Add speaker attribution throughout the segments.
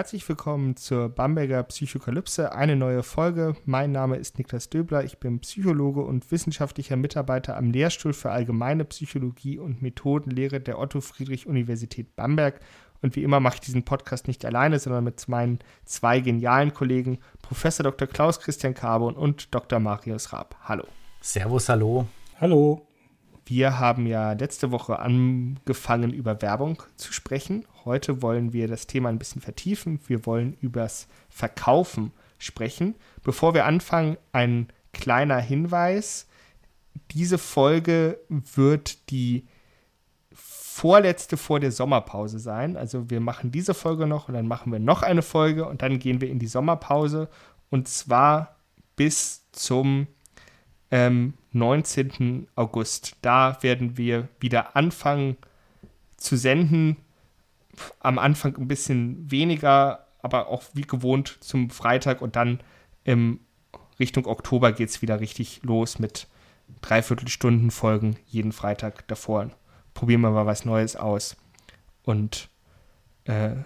Speaker 1: Herzlich willkommen zur Bamberger Psychokalypse, eine neue Folge. Mein Name ist Niklas Döbler, ich bin Psychologe und wissenschaftlicher Mitarbeiter am Lehrstuhl für Allgemeine Psychologie und Methodenlehre der Otto-Friedrich-Universität Bamberg. Und wie immer mache ich diesen Podcast nicht alleine, sondern mit meinen zwei genialen Kollegen, Professor Dr. Klaus Christian Carbon und Dr. Marius Raab. Hallo.
Speaker 2: Servus, hallo.
Speaker 3: Hallo.
Speaker 1: Wir haben ja letzte Woche angefangen, über Werbung zu sprechen. Heute wollen wir das Thema ein bisschen vertiefen. Wir wollen übers Verkaufen sprechen. Bevor wir anfangen, ein kleiner Hinweis. Diese Folge wird die vorletzte vor der Sommerpause sein. Also wir machen diese Folge noch und dann machen wir noch eine Folge und dann gehen wir in die Sommerpause und zwar bis zum ähm, 19. August. Da werden wir wieder anfangen zu senden. Am Anfang ein bisschen weniger, aber auch wie gewohnt zum Freitag und dann im Richtung Oktober geht es wieder richtig los mit Dreiviertelstunden Folgen jeden Freitag davor. Probieren wir mal was Neues aus und äh,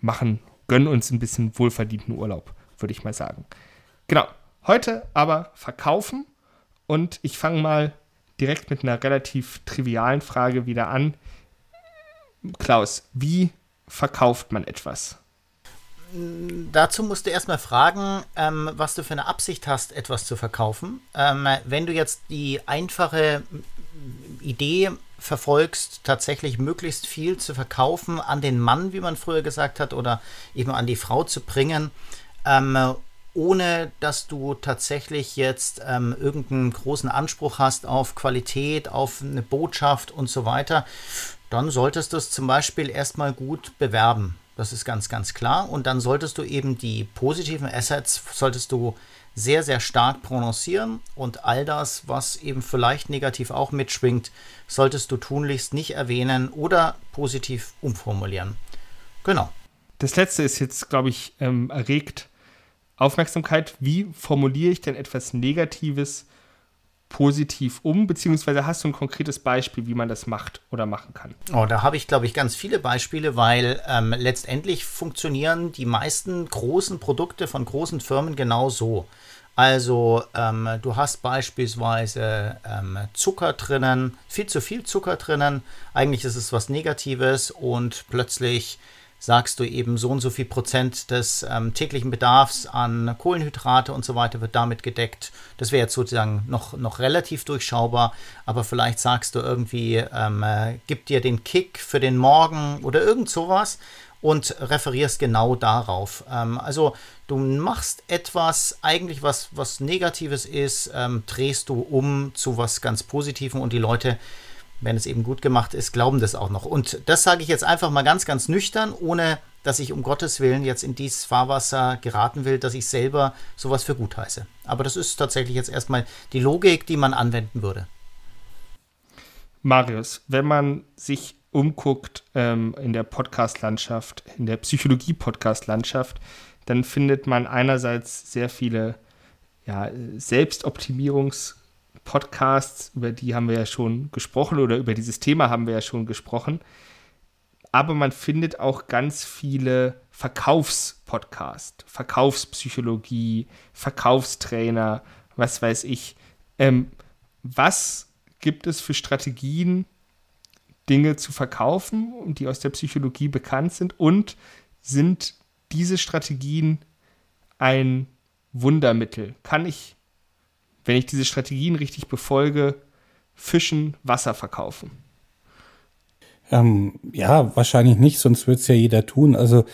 Speaker 1: machen, gönnen uns ein bisschen wohlverdienten Urlaub, würde ich mal sagen. Genau. Heute aber verkaufen und ich fange mal direkt mit einer relativ trivialen Frage wieder an. Klaus, wie verkauft man etwas?
Speaker 2: Dazu musst du erstmal fragen, ähm, was du für eine Absicht hast, etwas zu verkaufen. Ähm, wenn du jetzt die einfache Idee verfolgst, tatsächlich möglichst viel zu verkaufen an den Mann, wie man früher gesagt hat, oder eben an die Frau zu bringen, ähm, ohne dass du tatsächlich jetzt ähm, irgendeinen großen Anspruch hast auf Qualität, auf eine Botschaft und so weiter, dann solltest du es zum Beispiel erstmal gut bewerben. Das ist ganz, ganz klar. Und dann solltest du eben die positiven Assets, solltest du sehr, sehr stark prononcieren und all das, was eben vielleicht negativ auch mitschwingt, solltest du tunlichst nicht erwähnen oder positiv umformulieren. Genau.
Speaker 1: Das letzte ist jetzt, glaube ich, ähm, erregt Aufmerksamkeit. Wie formuliere ich denn etwas Negatives positiv um? Beziehungsweise hast du ein konkretes Beispiel, wie man das macht oder machen kann?
Speaker 2: Oh, da habe ich, glaube ich, ganz viele Beispiele, weil ähm, letztendlich funktionieren die meisten großen Produkte von großen Firmen genau so. Also ähm, du hast beispielsweise ähm, Zucker drinnen, viel zu viel Zucker drinnen. Eigentlich ist es was Negatives und plötzlich sagst du eben so und so viel Prozent des ähm, täglichen Bedarfs an Kohlenhydrate und so weiter wird damit gedeckt. Das wäre jetzt sozusagen noch, noch relativ durchschaubar, aber vielleicht sagst du irgendwie, ähm, äh, gib dir den Kick für den Morgen oder irgend sowas und referierst genau darauf. Ähm, also du machst etwas eigentlich, was, was Negatives ist, ähm, drehst du um zu was ganz Positivem und die Leute wenn es eben gut gemacht ist, glauben das auch noch. Und das sage ich jetzt einfach mal ganz, ganz nüchtern, ohne dass ich um Gottes Willen jetzt in dieses Fahrwasser geraten will, dass ich selber sowas für gut heiße. Aber das ist tatsächlich jetzt erstmal die Logik, die man anwenden würde.
Speaker 1: Marius, wenn man sich umguckt ähm, in der Podcast-Landschaft, in der Psychologie-Podcast-Landschaft, dann findet man einerseits sehr viele ja, Selbstoptimierungs- Podcasts, über die haben wir ja schon gesprochen oder über dieses Thema haben wir ja schon gesprochen. Aber man findet auch ganz viele Verkaufspodcasts, Verkaufspsychologie, Verkaufstrainer, was weiß ich. Ähm, was gibt es für Strategien, Dinge zu verkaufen, die aus der Psychologie bekannt sind? Und sind diese Strategien ein Wundermittel? Kann ich wenn ich diese Strategien richtig befolge, Fischen Wasser verkaufen?
Speaker 3: Ähm, ja, wahrscheinlich nicht, sonst würde es ja jeder tun. Also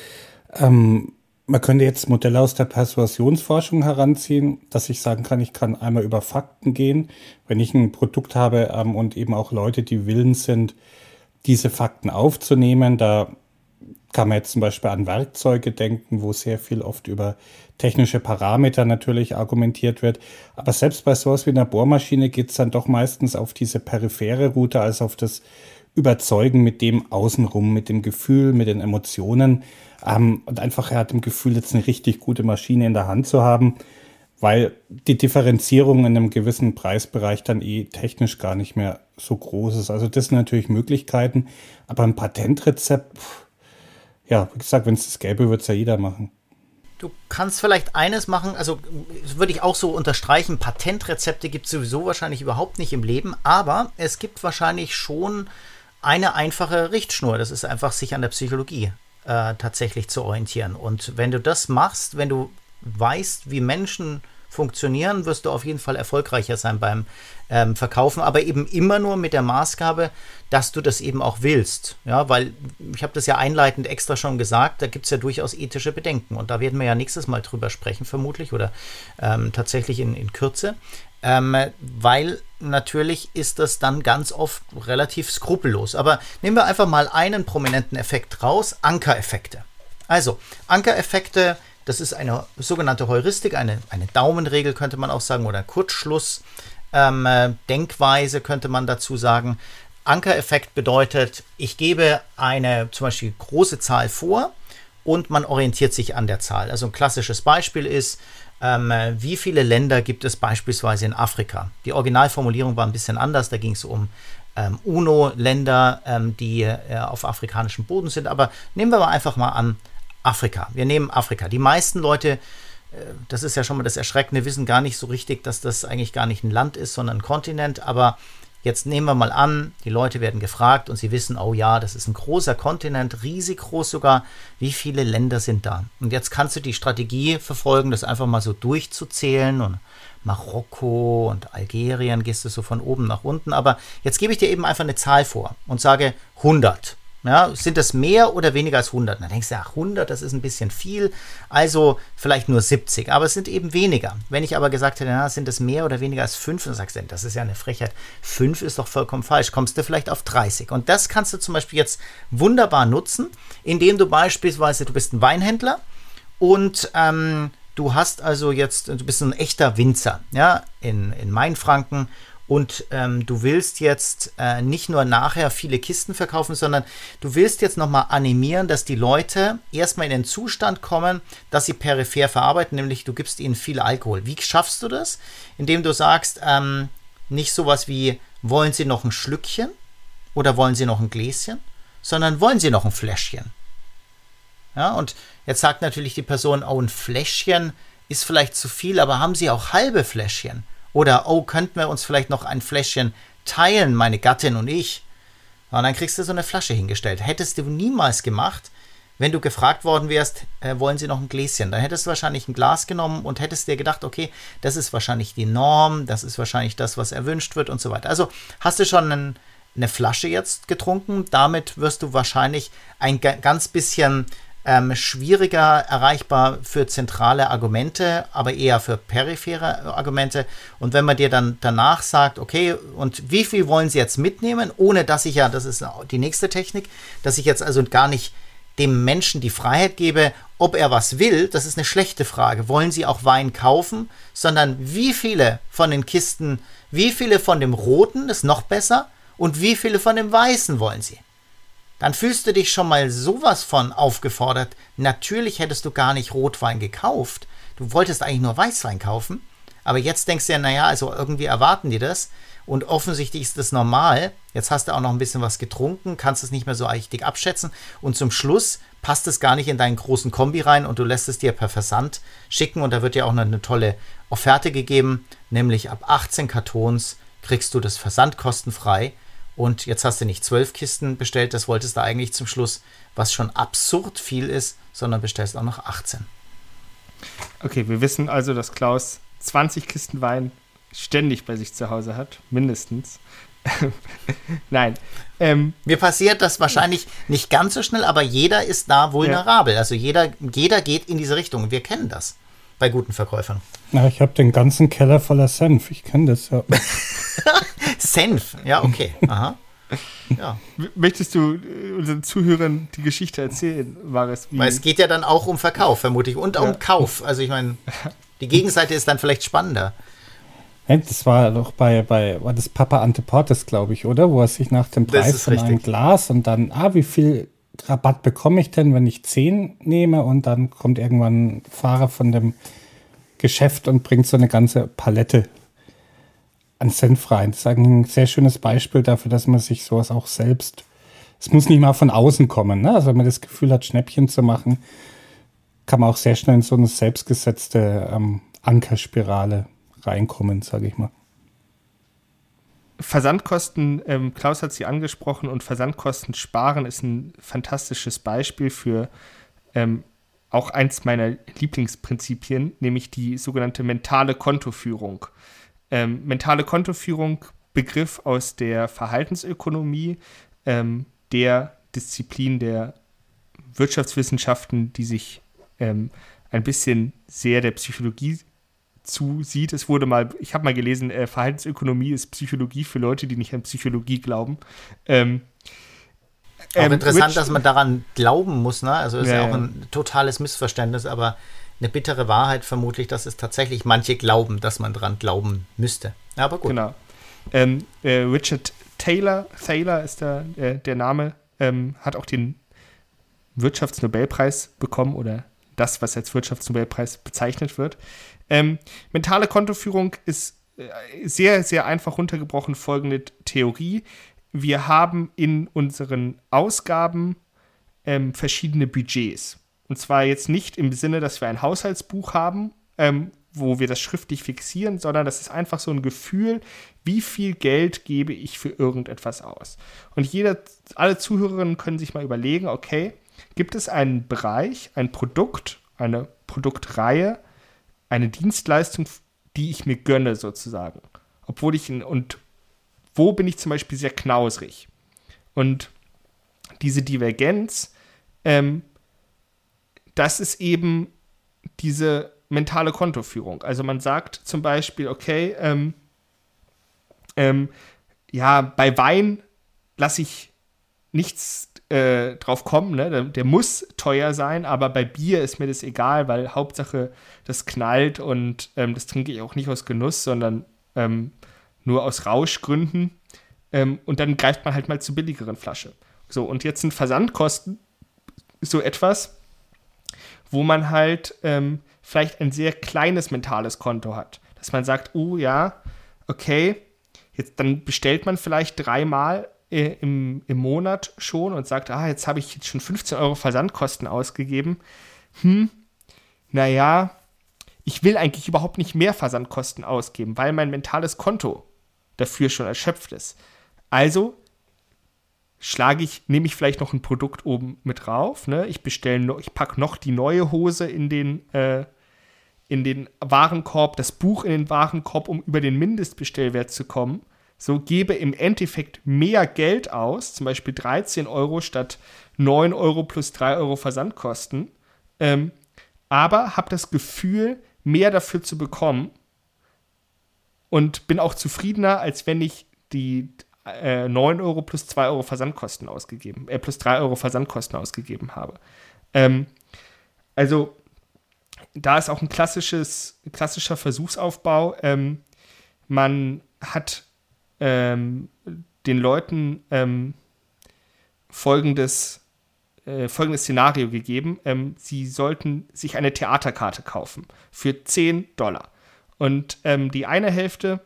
Speaker 3: ähm, man könnte jetzt Modelle aus der Persuasionsforschung heranziehen, dass ich sagen kann, ich kann einmal über Fakten gehen, wenn ich ein Produkt habe ähm, und eben auch Leute, die willens sind, diese Fakten aufzunehmen. Da kann man jetzt zum Beispiel an Werkzeuge denken, wo sehr viel oft über technische Parameter natürlich argumentiert wird. Aber selbst bei sowas wie einer Bohrmaschine geht es dann doch meistens auf diese periphere Route als auf das Überzeugen mit dem Außenrum, mit dem Gefühl, mit den Emotionen. Ähm, und einfach er hat im Gefühl, jetzt eine richtig gute Maschine in der Hand zu haben, weil die Differenzierung in einem gewissen Preisbereich dann eh technisch gar nicht mehr so groß ist. Also das sind natürlich Möglichkeiten, aber ein Patentrezept, ja, wie gesagt, wenn es das gäbe, würde es ja jeder machen.
Speaker 2: Du kannst vielleicht eines machen, also würde ich auch so unterstreichen, Patentrezepte gibt es sowieso wahrscheinlich überhaupt nicht im Leben, aber es gibt wahrscheinlich schon eine einfache Richtschnur. Das ist einfach sich an der Psychologie äh, tatsächlich zu orientieren. Und wenn du das machst, wenn du weißt, wie Menschen funktionieren, wirst du auf jeden Fall erfolgreicher sein beim ähm, Verkaufen, aber eben immer nur mit der Maßgabe, dass du das eben auch willst. Ja, weil ich habe das ja einleitend extra schon gesagt, da gibt es ja durchaus ethische Bedenken und da werden wir ja nächstes Mal drüber sprechen, vermutlich, oder ähm, tatsächlich in, in Kürze. Ähm, weil natürlich ist das dann ganz oft relativ skrupellos. Aber nehmen wir einfach mal einen prominenten Effekt raus: Ankereffekte. Also, Ankereffekte das ist eine sogenannte Heuristik, eine, eine Daumenregel könnte man auch sagen oder Kurzschluss. Ähm, äh, Denkweise könnte man dazu sagen. Ankereffekt bedeutet, ich gebe eine zum Beispiel große Zahl vor und man orientiert sich an der Zahl. Also ein klassisches Beispiel ist, ähm, wie viele Länder gibt es beispielsweise in Afrika? Die Originalformulierung war ein bisschen anders, da ging es um ähm, UNO-Länder, ähm, die äh, auf afrikanischem Boden sind. Aber nehmen wir mal einfach mal an, Afrika. Wir nehmen Afrika. Die meisten Leute, äh, das ist ja schon mal das Erschreckende, wissen gar nicht so richtig, dass das eigentlich gar nicht ein Land ist, sondern ein Kontinent. Aber jetzt nehmen wir mal an, die Leute werden gefragt und sie wissen, oh ja, das ist ein großer Kontinent, riesig groß sogar. Wie viele Länder sind da? Und jetzt kannst du die Strategie verfolgen, das einfach mal so durchzuzählen und Marokko und Algerien gehst du so von oben nach unten. Aber jetzt gebe ich dir eben einfach eine Zahl vor und sage 100. Ja, sind das mehr oder weniger als 100? Dann denkst du, ach, 100, das ist ein bisschen viel, also vielleicht nur 70, aber es sind eben weniger. Wenn ich aber gesagt hätte, na, sind es mehr oder weniger als 5, dann sagst du, das ist ja eine Frechheit. 5 ist doch vollkommen falsch, kommst du vielleicht auf 30. Und das kannst du zum Beispiel jetzt wunderbar nutzen, indem du beispielsweise, du bist ein Weinhändler und ähm, du hast also jetzt, du bist ein echter Winzer, ja, in, in Mainfranken und ähm, du willst jetzt äh, nicht nur nachher viele Kisten verkaufen, sondern du willst jetzt nochmal animieren, dass die Leute erstmal in den Zustand kommen, dass sie peripher verarbeiten, nämlich du gibst ihnen viel Alkohol. Wie schaffst du das? Indem du sagst, ähm, nicht sowas wie, wollen sie noch ein Schlückchen oder wollen sie noch ein Gläschen, sondern wollen sie noch ein Fläschchen. Ja, und jetzt sagt natürlich die Person, oh, ein Fläschchen ist vielleicht zu viel, aber haben sie auch halbe Fläschchen? Oder, oh, könnten wir uns vielleicht noch ein Fläschchen teilen, meine Gattin und ich? Und dann kriegst du so eine Flasche hingestellt. Hättest du niemals gemacht, wenn du gefragt worden wärst, äh, wollen Sie noch ein Gläschen? Dann hättest du wahrscheinlich ein Glas genommen und hättest dir gedacht, okay, das ist wahrscheinlich die Norm, das ist wahrscheinlich das, was erwünscht wird und so weiter. Also hast du schon einen, eine Flasche jetzt getrunken, damit wirst du wahrscheinlich ein ganz bisschen ähm, schwieriger erreichbar für zentrale Argumente, aber eher für periphere Argumente. Und wenn man dir dann danach sagt, okay, und wie viel wollen Sie jetzt mitnehmen, ohne dass ich ja, das ist die nächste Technik, dass ich jetzt also gar nicht dem Menschen die Freiheit gebe, ob er was will, das ist eine schlechte Frage. Wollen Sie auch Wein kaufen? Sondern wie viele von den Kisten, wie viele von dem Roten ist noch besser und wie viele von dem Weißen wollen Sie? Dann fühlst du dich schon mal sowas von aufgefordert. Natürlich hättest du gar nicht Rotwein gekauft. Du wolltest eigentlich nur Weißwein kaufen. Aber jetzt denkst du ja, naja, also irgendwie erwarten die das. Und offensichtlich ist das normal. Jetzt hast du auch noch ein bisschen was getrunken, kannst es nicht mehr so richtig abschätzen. Und zum Schluss passt es gar nicht in deinen großen Kombi rein und du lässt es dir per Versand schicken. Und da wird dir auch noch eine tolle Offerte gegeben, nämlich ab 18 Kartons kriegst du das Versand kostenfrei und jetzt hast du nicht zwölf Kisten bestellt, das wolltest du eigentlich zum Schluss, was schon absurd viel ist, sondern bestellst auch noch 18.
Speaker 1: Okay, wir wissen also, dass Klaus 20 Kisten Wein ständig bei sich zu Hause hat, mindestens. Nein.
Speaker 2: Ähm, Mir passiert das wahrscheinlich nicht ganz so schnell, aber jeder ist da vulnerabel. Ja. Also jeder, jeder geht in diese Richtung. Wir kennen das bei guten Verkäufern.
Speaker 3: Na, ich habe den ganzen Keller voller Senf. Ich kenne das ja.
Speaker 2: Senf, ja, okay. Aha.
Speaker 1: Ja. Möchtest du äh, unseren Zuhörern die Geschichte erzählen, Maris?
Speaker 2: Weil es geht ja dann auch um Verkauf, vermutlich, und ja. um Kauf. Also ich meine, die Gegenseite ist dann vielleicht spannender.
Speaker 3: Das war doch bei, bei war das Papa Anteportes, glaube ich, oder? Wo er sich nach dem Preis von richtig. einem Glas und dann, ah, wie viel Rabatt bekomme ich denn, wenn ich 10 nehme? Und dann kommt irgendwann ein Fahrer von dem Geschäft und bringt so eine ganze Palette an Senf rein. Das ist ein sehr schönes Beispiel dafür, dass man sich sowas auch selbst, es muss nicht mal von außen kommen. Ne? Also wenn man das Gefühl hat, Schnäppchen zu machen, kann man auch sehr schnell in so eine selbstgesetzte ähm, Ankerspirale reinkommen, sage ich mal.
Speaker 1: Versandkosten, ähm, Klaus hat sie angesprochen, und Versandkosten sparen ist ein fantastisches Beispiel für ähm, auch eins meiner Lieblingsprinzipien, nämlich die sogenannte mentale Kontoführung. Ähm, mentale Kontoführung, Begriff aus der Verhaltensökonomie, ähm, der Disziplin der Wirtschaftswissenschaften, die sich ähm, ein bisschen sehr der Psychologie zusieht. Es wurde mal, ich habe mal gelesen, äh, Verhaltensökonomie ist Psychologie für Leute, die nicht an Psychologie glauben. Ähm,
Speaker 2: auch ähm, interessant, Rich, dass man daran glauben muss, ne? Also ist ja, ja auch ein totales Missverständnis, aber eine bittere Wahrheit vermutlich, dass es tatsächlich manche glauben, dass man daran glauben müsste. Aber gut.
Speaker 1: Genau. Ähm, äh, Richard Taylor, Thaler ist der, äh, der Name, ähm, hat auch den Wirtschaftsnobelpreis bekommen oder das, was als Wirtschaftsnobelpreis bezeichnet wird. Ähm, mentale Kontoführung ist äh, sehr, sehr einfach runtergebrochen folgende Theorie. Wir haben in unseren Ausgaben ähm, verschiedene Budgets. Und zwar jetzt nicht im Sinne, dass wir ein Haushaltsbuch haben, ähm, wo wir das schriftlich fixieren, sondern das ist einfach so ein Gefühl, wie viel Geld gebe ich für irgendetwas aus. Und jeder, alle Zuhörerinnen können sich mal überlegen, okay, gibt es einen Bereich, ein Produkt, eine Produktreihe, eine Dienstleistung, die ich mir gönne sozusagen. Obwohl ich, und wo bin ich zum Beispiel sehr knausrig? Und diese Divergenz, ähm, das ist eben diese mentale Kontoführung. Also man sagt zum Beispiel, okay, ähm, ähm, ja, bei Wein lasse ich nichts äh, drauf kommen, ne? Der, der, muss teuer sein, aber bei Bier ist mir das egal, weil Hauptsache das knallt und ähm, das trinke ich auch nicht aus Genuss, sondern ähm, nur aus Rauschgründen. Ähm, und dann greift man halt mal zur billigeren Flasche. So, und jetzt sind Versandkosten so etwas, wo man halt ähm, vielleicht ein sehr kleines mentales Konto hat. Dass man sagt, oh ja, okay, jetzt dann bestellt man vielleicht dreimal äh, im, im Monat schon und sagt, ah, jetzt habe ich jetzt schon 15 Euro Versandkosten ausgegeben. Hm, naja, ich will eigentlich überhaupt nicht mehr Versandkosten ausgeben, weil mein mentales Konto dafür schon erschöpft ist. Also schlage ich, nehme ich vielleicht noch ein Produkt oben mit drauf. Ne? Ich bestelle, ich packe noch die neue Hose in den, äh, in den Warenkorb, das Buch in den Warenkorb, um über den Mindestbestellwert zu kommen. So gebe im Endeffekt mehr Geld aus, zum Beispiel 13 Euro statt 9 Euro plus 3 Euro Versandkosten, ähm, aber habe das Gefühl, mehr dafür zu bekommen und bin auch zufriedener, als wenn ich die äh, 9 Euro plus 2 Euro Versandkosten ausgegeben, äh, plus 3 Euro Versandkosten ausgegeben habe. Ähm, also da ist auch ein klassisches, klassischer Versuchsaufbau. Ähm, man hat ähm, den Leuten ähm, folgendes, äh, folgendes Szenario gegeben. Ähm, sie sollten sich eine Theaterkarte kaufen für 10 Dollar. Und ähm, die eine Hälfte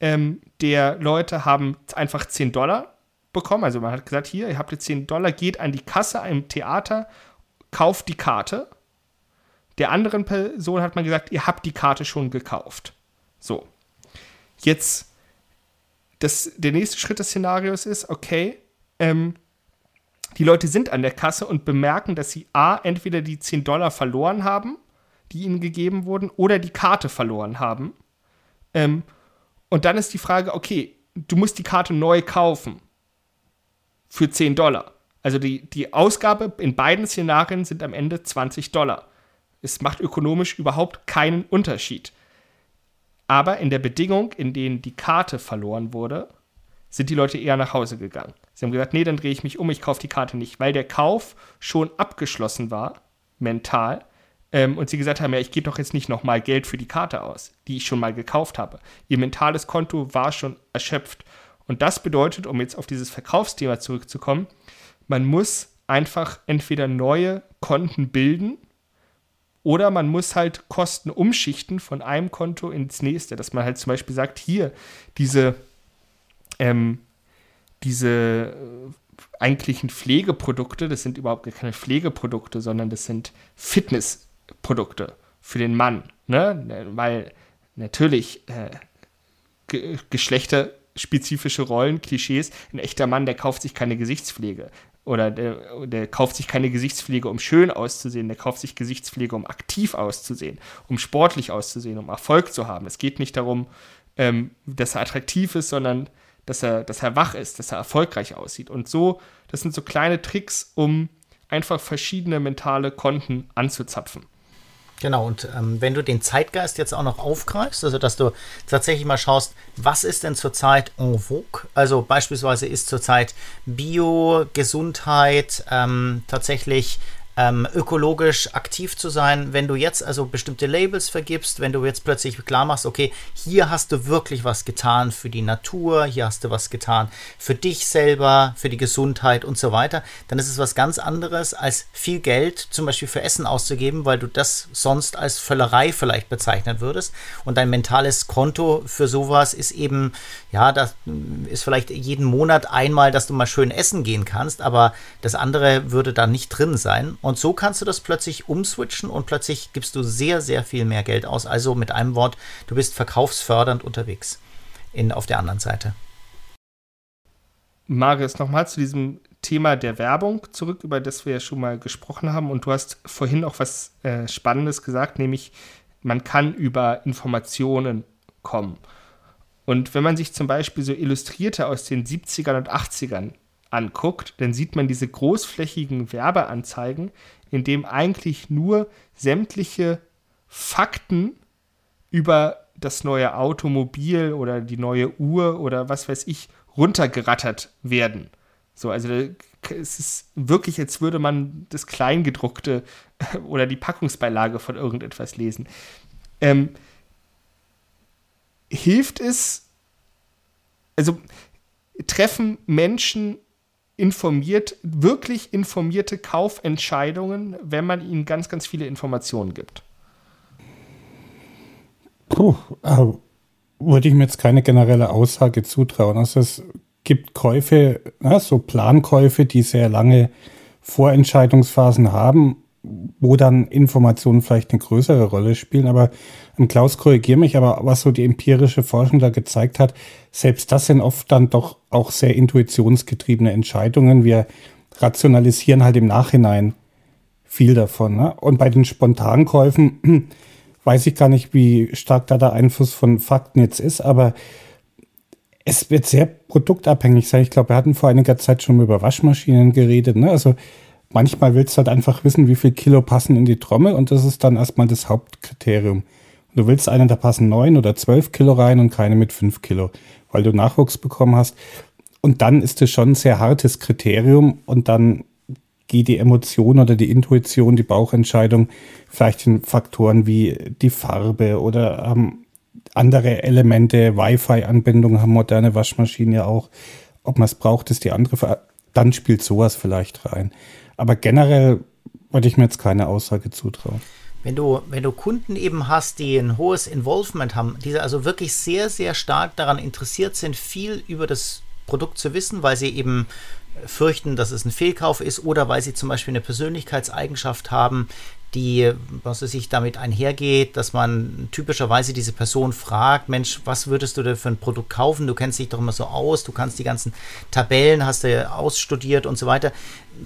Speaker 1: ähm, der Leute haben einfach 10 Dollar bekommen. Also man hat gesagt, hier, ihr habt jetzt 10 Dollar, geht an die Kasse einem Theater, kauft die Karte. Der anderen Person hat man gesagt, ihr habt die Karte schon gekauft. So. Jetzt, das, der nächste Schritt des Szenarios ist, okay, ähm, die Leute sind an der Kasse und bemerken, dass sie A, entweder die 10 Dollar verloren haben, die ihnen gegeben wurden, oder die Karte verloren haben. Ähm, und dann ist die Frage, okay, du musst die Karte neu kaufen. Für 10 Dollar. Also die, die Ausgabe in beiden Szenarien sind am Ende 20 Dollar. Es macht ökonomisch überhaupt keinen Unterschied. Aber in der Bedingung, in denen die Karte verloren wurde, sind die Leute eher nach Hause gegangen. Sie haben gesagt, nee, dann drehe ich mich um, ich kaufe die Karte nicht, weil der Kauf schon abgeschlossen war, mental. Ähm, und sie gesagt haben, ja, ich gebe doch jetzt nicht nochmal Geld für die Karte aus, die ich schon mal gekauft habe. Ihr mentales Konto war schon erschöpft. Und das bedeutet, um jetzt auf dieses Verkaufsthema zurückzukommen, man muss einfach entweder neue Konten bilden oder man muss halt Kosten umschichten von einem Konto ins nächste, dass man halt zum Beispiel sagt, hier, diese, ähm, diese äh, eigentlichen Pflegeprodukte, das sind überhaupt keine Pflegeprodukte, sondern das sind Fitnessprodukte für den Mann. Ne? Weil natürlich äh, ge geschlechterspezifische Rollen, Klischees, ein echter Mann, der kauft sich keine Gesichtspflege oder der, der, kauft sich keine Gesichtspflege, um schön auszusehen, der kauft sich Gesichtspflege, um aktiv auszusehen, um sportlich auszusehen, um Erfolg zu haben. Es geht nicht darum, ähm, dass er attraktiv ist, sondern dass er, dass er wach ist, dass er erfolgreich aussieht. Und so, das sind so kleine Tricks, um einfach verschiedene mentale Konten anzuzapfen.
Speaker 2: Genau, und ähm, wenn du den Zeitgeist jetzt auch noch aufgreifst, also dass du tatsächlich mal schaust, was ist denn zurzeit en vogue? Also beispielsweise ist zurzeit Bio, Gesundheit, ähm, tatsächlich ähm, ökologisch aktiv zu sein, wenn du jetzt also bestimmte Labels vergibst, wenn du jetzt plötzlich klar machst, okay, hier hast du wirklich was getan für die Natur, hier hast du was getan für dich selber, für die Gesundheit und so weiter, dann ist es was ganz anderes, als viel Geld zum Beispiel für Essen auszugeben, weil du das sonst als Völlerei vielleicht bezeichnen würdest. Und dein mentales Konto für sowas ist eben, ja, das ist vielleicht jeden Monat einmal, dass du mal schön essen gehen kannst, aber das andere würde da nicht drin sein. Und so kannst du das plötzlich umswitchen und plötzlich gibst du sehr, sehr viel mehr Geld aus. Also mit einem Wort, du bist verkaufsfördernd unterwegs in, auf der anderen Seite.
Speaker 1: Marius, nochmal zu diesem Thema der Werbung zurück, über das wir ja schon mal gesprochen haben. Und du hast vorhin auch was äh, Spannendes gesagt, nämlich man kann über Informationen kommen. Und wenn man sich zum Beispiel so Illustrierte aus den 70ern und 80ern anguckt, dann sieht man diese großflächigen Werbeanzeigen, in dem eigentlich nur sämtliche Fakten über das neue Automobil oder die neue Uhr oder was weiß ich runtergerattert werden. So, also es ist wirklich, als würde man das Kleingedruckte oder die Packungsbeilage von irgendetwas lesen. Ähm, hilft es, also treffen Menschen informiert, wirklich informierte Kaufentscheidungen, wenn man ihnen ganz, ganz viele Informationen gibt?
Speaker 3: Puh, äh, würde ich mir jetzt keine generelle Aussage zutrauen. Also es gibt Käufe, na, so Plankäufe, die sehr lange Vorentscheidungsphasen haben wo dann Informationen vielleicht eine größere Rolle spielen. Aber ähm, Klaus, korrigiere mich, aber was so die empirische Forschung da gezeigt hat, selbst das sind oft dann doch auch sehr intuitionsgetriebene Entscheidungen. Wir rationalisieren halt im Nachhinein viel davon. Ne? Und bei den Spontankäufen weiß ich gar nicht, wie stark da der Einfluss von Fakten jetzt ist, aber es wird sehr produktabhängig sein. Ich glaube, wir hatten vor einiger Zeit schon über Waschmaschinen geredet. Ne? Also manchmal willst du halt einfach wissen, wie viel Kilo passen in die Trommel und das ist dann erstmal das Hauptkriterium. Du willst einen, da passen neun oder zwölf Kilo rein und keine mit fünf Kilo, weil du Nachwuchs bekommen hast. Und dann ist es schon ein sehr hartes Kriterium und dann geht die Emotion oder die Intuition, die Bauchentscheidung vielleicht in Faktoren wie die Farbe oder ähm, andere Elemente, Wi-Fi-Anbindung haben moderne Waschmaschinen ja auch. Ob man es braucht, ist die andere. Dann spielt sowas vielleicht rein. Aber generell wollte ich mir jetzt keine Aussage zutrauen.
Speaker 2: Wenn du, wenn du Kunden eben hast, die ein hohes Involvement haben, die also wirklich sehr, sehr stark daran interessiert sind, viel über das Produkt zu wissen, weil sie eben fürchten, dass es ein Fehlkauf ist oder weil sie zum Beispiel eine Persönlichkeitseigenschaft haben, die, was sich damit einhergeht, dass man typischerweise diese Person fragt, Mensch, was würdest du denn für ein Produkt kaufen? Du kennst dich doch immer so aus, du kannst die ganzen Tabellen, hast du ausstudiert und so weiter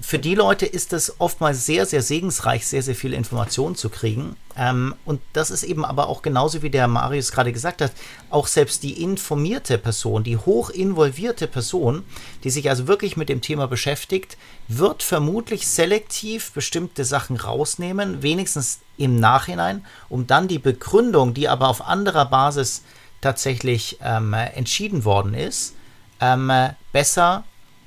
Speaker 2: für die Leute ist es oftmals sehr, sehr segensreich, sehr, sehr viel Informationen zu kriegen. Ähm, und das ist eben aber auch genauso wie der Marius gerade gesagt hat, auch selbst die informierte Person, die hoch involvierte Person, die sich also wirklich mit dem Thema beschäftigt, wird vermutlich selektiv bestimmte Sachen rausnehmen, wenigstens im Nachhinein, um dann die Begründung, die aber auf anderer Basis tatsächlich ähm, entschieden worden ist, ähm, besser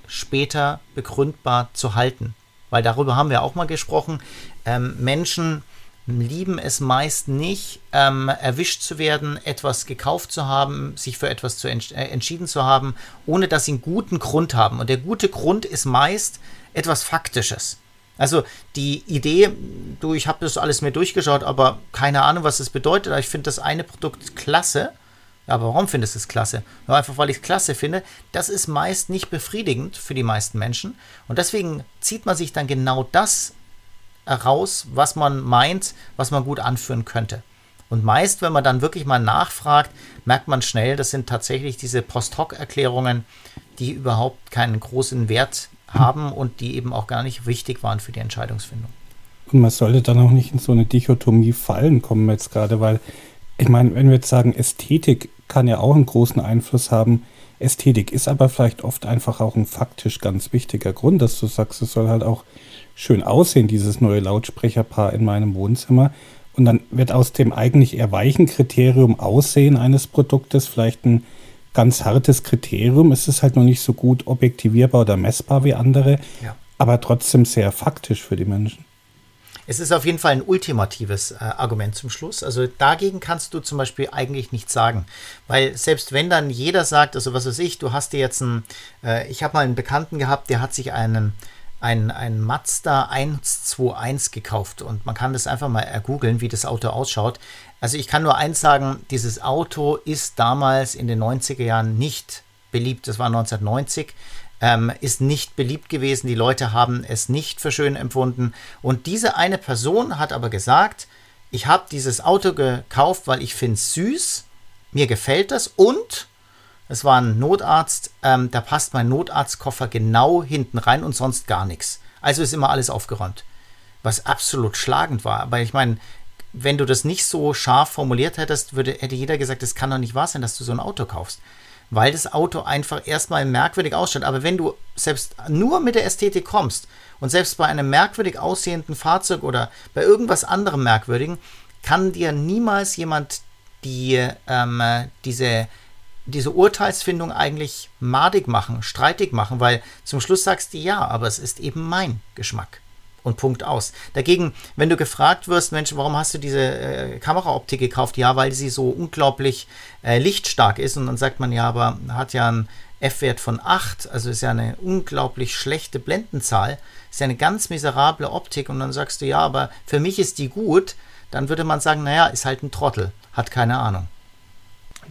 Speaker 2: später begründbar zu halten. Weil darüber haben wir auch mal gesprochen. Ähm, Menschen lieben es meist nicht, ähm, erwischt zu werden, etwas gekauft zu haben, sich für etwas zu ents äh, entschieden zu haben, ohne dass sie einen guten Grund haben. Und der gute Grund ist meist etwas Faktisches. Also die Idee, du, ich habe das alles mir durchgeschaut, aber keine Ahnung, was das bedeutet. Ich finde das eine Produkt klasse. Aber warum findest du es klasse? Nur einfach, weil ich es klasse finde. Das ist meist nicht befriedigend für die meisten Menschen. Und deswegen zieht man sich dann genau das heraus, was man meint, was man gut anführen könnte. Und meist, wenn man dann wirklich mal nachfragt, merkt man schnell, das sind tatsächlich diese Post-Hoc-Erklärungen, die überhaupt keinen großen Wert haben und die eben auch gar nicht wichtig waren für die Entscheidungsfindung.
Speaker 3: Und man sollte dann auch nicht in so eine Dichotomie fallen kommen jetzt gerade, weil ich meine, wenn wir jetzt sagen, Ästhetik kann ja auch einen großen Einfluss haben, Ästhetik ist aber vielleicht oft einfach auch ein faktisch ganz wichtiger Grund, dass du sagst, es soll halt auch schön aussehen, dieses neue Lautsprecherpaar in meinem Wohnzimmer. Und dann wird aus dem eigentlich eher weichen Kriterium Aussehen eines Produktes vielleicht ein ganz hartes Kriterium. Es ist halt noch nicht so gut objektivierbar oder messbar wie andere, ja. aber trotzdem sehr faktisch für die Menschen.
Speaker 2: Es ist auf jeden Fall ein ultimatives äh, Argument zum Schluss. Also dagegen kannst du zum Beispiel eigentlich nichts sagen. Weil selbst wenn dann jeder sagt, also was weiß ich, du hast dir jetzt einen, äh, ich habe mal einen Bekannten gehabt, der hat sich einen ein, ein Mazda 121 gekauft und man kann das einfach mal ergoogeln, wie das Auto ausschaut. Also ich kann nur eins sagen, dieses Auto ist damals in den 90er Jahren nicht beliebt. Das war 1990. Ähm, ist nicht beliebt gewesen. Die Leute haben es nicht für schön empfunden. Und diese eine Person hat aber gesagt, ich habe dieses Auto gekauft, weil ich finde es süß, mir gefällt das und es war ein Notarzt, ähm, da passt mein Notarztkoffer genau hinten rein und sonst gar nichts. Also ist immer alles aufgeräumt. Was absolut schlagend war. Aber ich meine, wenn du das nicht so scharf formuliert hättest, würde, hätte jeder gesagt, es kann doch nicht wahr sein, dass du so ein Auto kaufst. Weil das Auto einfach erstmal merkwürdig ausschaut. Aber wenn du selbst nur mit der Ästhetik kommst und selbst bei einem merkwürdig aussehenden Fahrzeug oder bei irgendwas anderem merkwürdigen, kann dir niemals jemand die, ähm, diese diese Urteilsfindung eigentlich madig machen, streitig machen, weil zum Schluss sagst du ja, aber es ist eben mein Geschmack. Und Punkt aus. Dagegen, wenn du gefragt wirst, Mensch, warum hast du diese äh, Kameraoptik gekauft? Ja, weil sie so unglaublich äh, lichtstark ist. Und dann sagt man, ja, aber hat ja einen F-Wert von 8, also ist ja eine unglaublich schlechte Blendenzahl, ist ja eine ganz miserable Optik. Und dann sagst du, ja, aber für mich ist die gut. Dann würde man sagen, naja, ist halt ein Trottel, hat keine Ahnung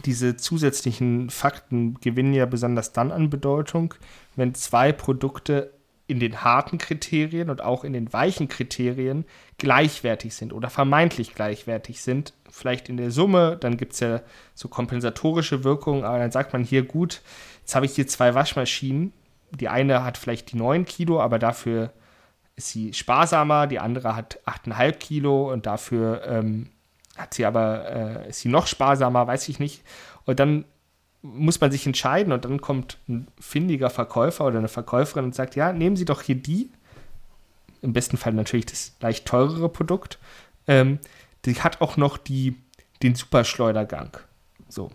Speaker 1: diese zusätzlichen Fakten gewinnen ja besonders dann an Bedeutung, wenn zwei Produkte in den harten Kriterien und auch in den weichen Kriterien gleichwertig sind oder vermeintlich gleichwertig sind. Vielleicht in der Summe, dann gibt es ja so kompensatorische Wirkungen, aber dann sagt man hier, gut, jetzt habe ich hier zwei Waschmaschinen. Die eine hat vielleicht die 9 Kilo, aber dafür ist sie sparsamer, die andere hat 8,5 Kilo und dafür ähm, hat sie aber, äh, ist sie noch sparsamer, weiß ich nicht. Und dann muss man sich entscheiden und dann kommt ein findiger Verkäufer oder eine Verkäuferin und sagt, ja, nehmen Sie doch hier die, im besten Fall natürlich das leicht teurere Produkt, ähm, die hat auch noch die, den Superschleudergang. So.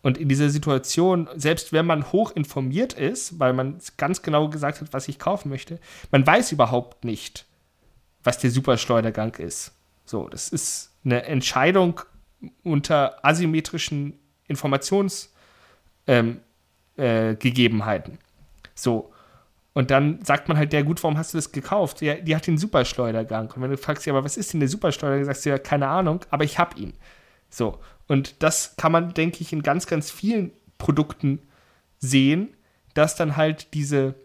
Speaker 1: Und in dieser Situation, selbst wenn man hoch informiert ist, weil man ganz genau gesagt hat, was ich kaufen möchte, man weiß überhaupt nicht, was der Superschleudergang ist. So, das ist eine Entscheidung unter asymmetrischen Informationsgegebenheiten. Ähm, äh, so. Und dann sagt man halt, ja gut, warum hast du das gekauft? Ja, die hat den Superschleudergang. Und wenn du fragst, ja, aber was ist denn der Superschleudergang? Sagst du ja, keine Ahnung, aber ich habe ihn. So. Und das kann man, denke ich, in ganz, ganz vielen Produkten sehen, dass dann halt diese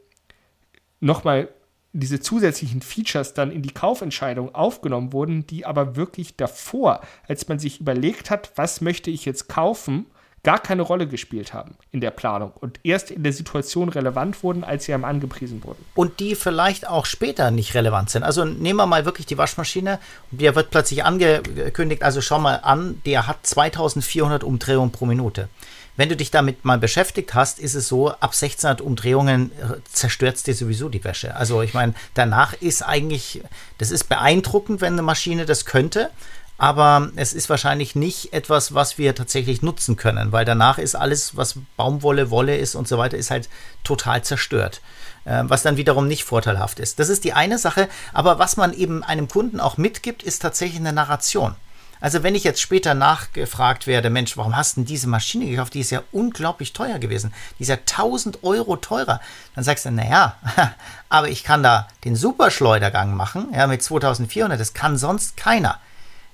Speaker 1: nochmal diese zusätzlichen Features dann in die Kaufentscheidung aufgenommen wurden, die aber wirklich davor, als man sich überlegt hat, was möchte ich jetzt kaufen, gar keine Rolle gespielt haben in der Planung und erst in der Situation relevant wurden, als sie einem angepriesen wurden.
Speaker 2: Und die vielleicht auch später nicht relevant sind. Also nehmen wir mal wirklich die Waschmaschine, der wird plötzlich angekündigt, also schau mal an, der hat 2400 Umdrehungen pro Minute. Wenn du dich damit mal beschäftigt hast, ist es so, ab 1600 Umdrehungen äh, zerstört es dir sowieso die Wäsche. Also ich meine, danach ist eigentlich, das ist beeindruckend, wenn eine Maschine das könnte, aber es ist wahrscheinlich nicht etwas, was wir tatsächlich nutzen können, weil danach ist alles, was Baumwolle, Wolle ist und so weiter, ist halt total zerstört, äh, was dann wiederum nicht vorteilhaft ist. Das ist die eine Sache, aber was man eben einem Kunden auch mitgibt, ist tatsächlich eine Narration. Also wenn ich jetzt später nachgefragt werde, Mensch, warum hast du denn diese Maschine gekauft? Die ist ja unglaublich teuer gewesen. Die ist ja 1000 Euro teurer. Dann sagst du, naja, aber ich kann da den Superschleudergang machen, ja, mit 2400. Das kann sonst keiner.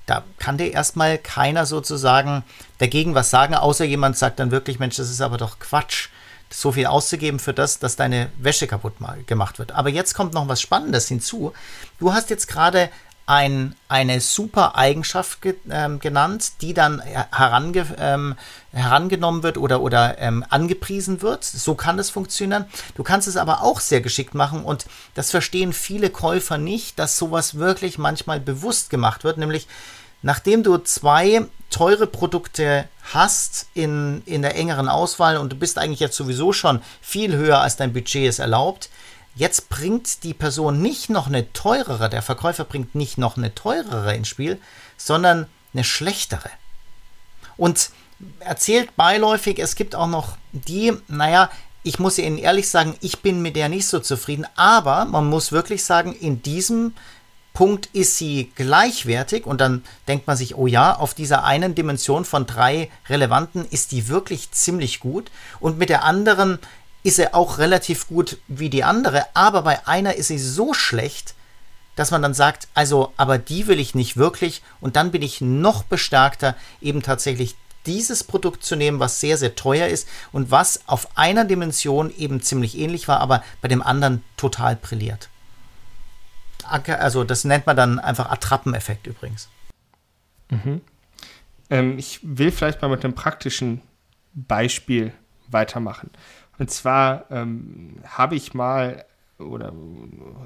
Speaker 2: Da kann dir erstmal keiner sozusagen dagegen was sagen, außer jemand sagt dann wirklich, Mensch, das ist aber doch Quatsch so viel auszugeben für das, dass deine Wäsche kaputt gemacht wird. Aber jetzt kommt noch was Spannendes hinzu. Du hast jetzt gerade ein, eine super Eigenschaft ge, ähm, genannt, die dann herange, ähm, herangenommen wird oder, oder ähm, angepriesen wird. So kann es funktionieren. Du kannst es aber auch sehr geschickt machen und das verstehen viele Käufer nicht, dass sowas wirklich manchmal bewusst gemacht wird, nämlich nachdem du zwei teure Produkte hast in, in der engeren Auswahl und du bist eigentlich jetzt sowieso schon viel höher als dein Budget es erlaubt, Jetzt bringt die Person nicht noch eine teurere, der Verkäufer bringt nicht noch eine teurere ins Spiel, sondern eine schlechtere. Und erzählt beiläufig, es gibt auch noch die, naja, ich muss Ihnen ehrlich sagen, ich bin mit der nicht so zufrieden, aber man muss wirklich sagen, in diesem Punkt ist sie gleichwertig und dann denkt man sich, oh ja, auf dieser einen Dimension von drei relevanten ist die wirklich ziemlich gut und mit der anderen ist er auch relativ gut wie die andere, aber bei einer ist sie so schlecht, dass man dann sagt, also, aber die will ich nicht wirklich und dann bin ich noch bestärkter, eben tatsächlich dieses Produkt zu nehmen, was sehr, sehr teuer ist und was auf einer Dimension eben ziemlich ähnlich war, aber bei dem anderen total brilliert. Also das nennt man dann einfach Attrappeneffekt übrigens.
Speaker 1: Mhm. Ähm, ich will vielleicht mal mit einem praktischen Beispiel weitermachen. Und zwar ähm, habe ich mal, oder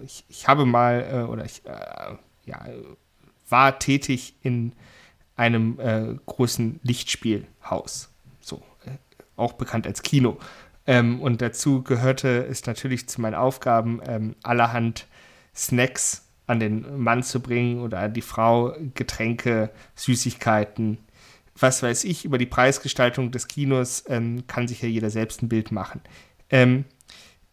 Speaker 1: ich, ich habe mal, äh, oder ich äh, ja, war tätig in einem äh, großen Lichtspielhaus, so äh, auch bekannt als Kino. Ähm, und dazu gehörte es natürlich zu meinen Aufgaben, ähm, allerhand Snacks an den Mann zu bringen oder an die Frau, Getränke, Süßigkeiten, was weiß ich, über die Preisgestaltung des Kinos ähm, kann sich ja jeder selbst ein Bild machen. Ähm,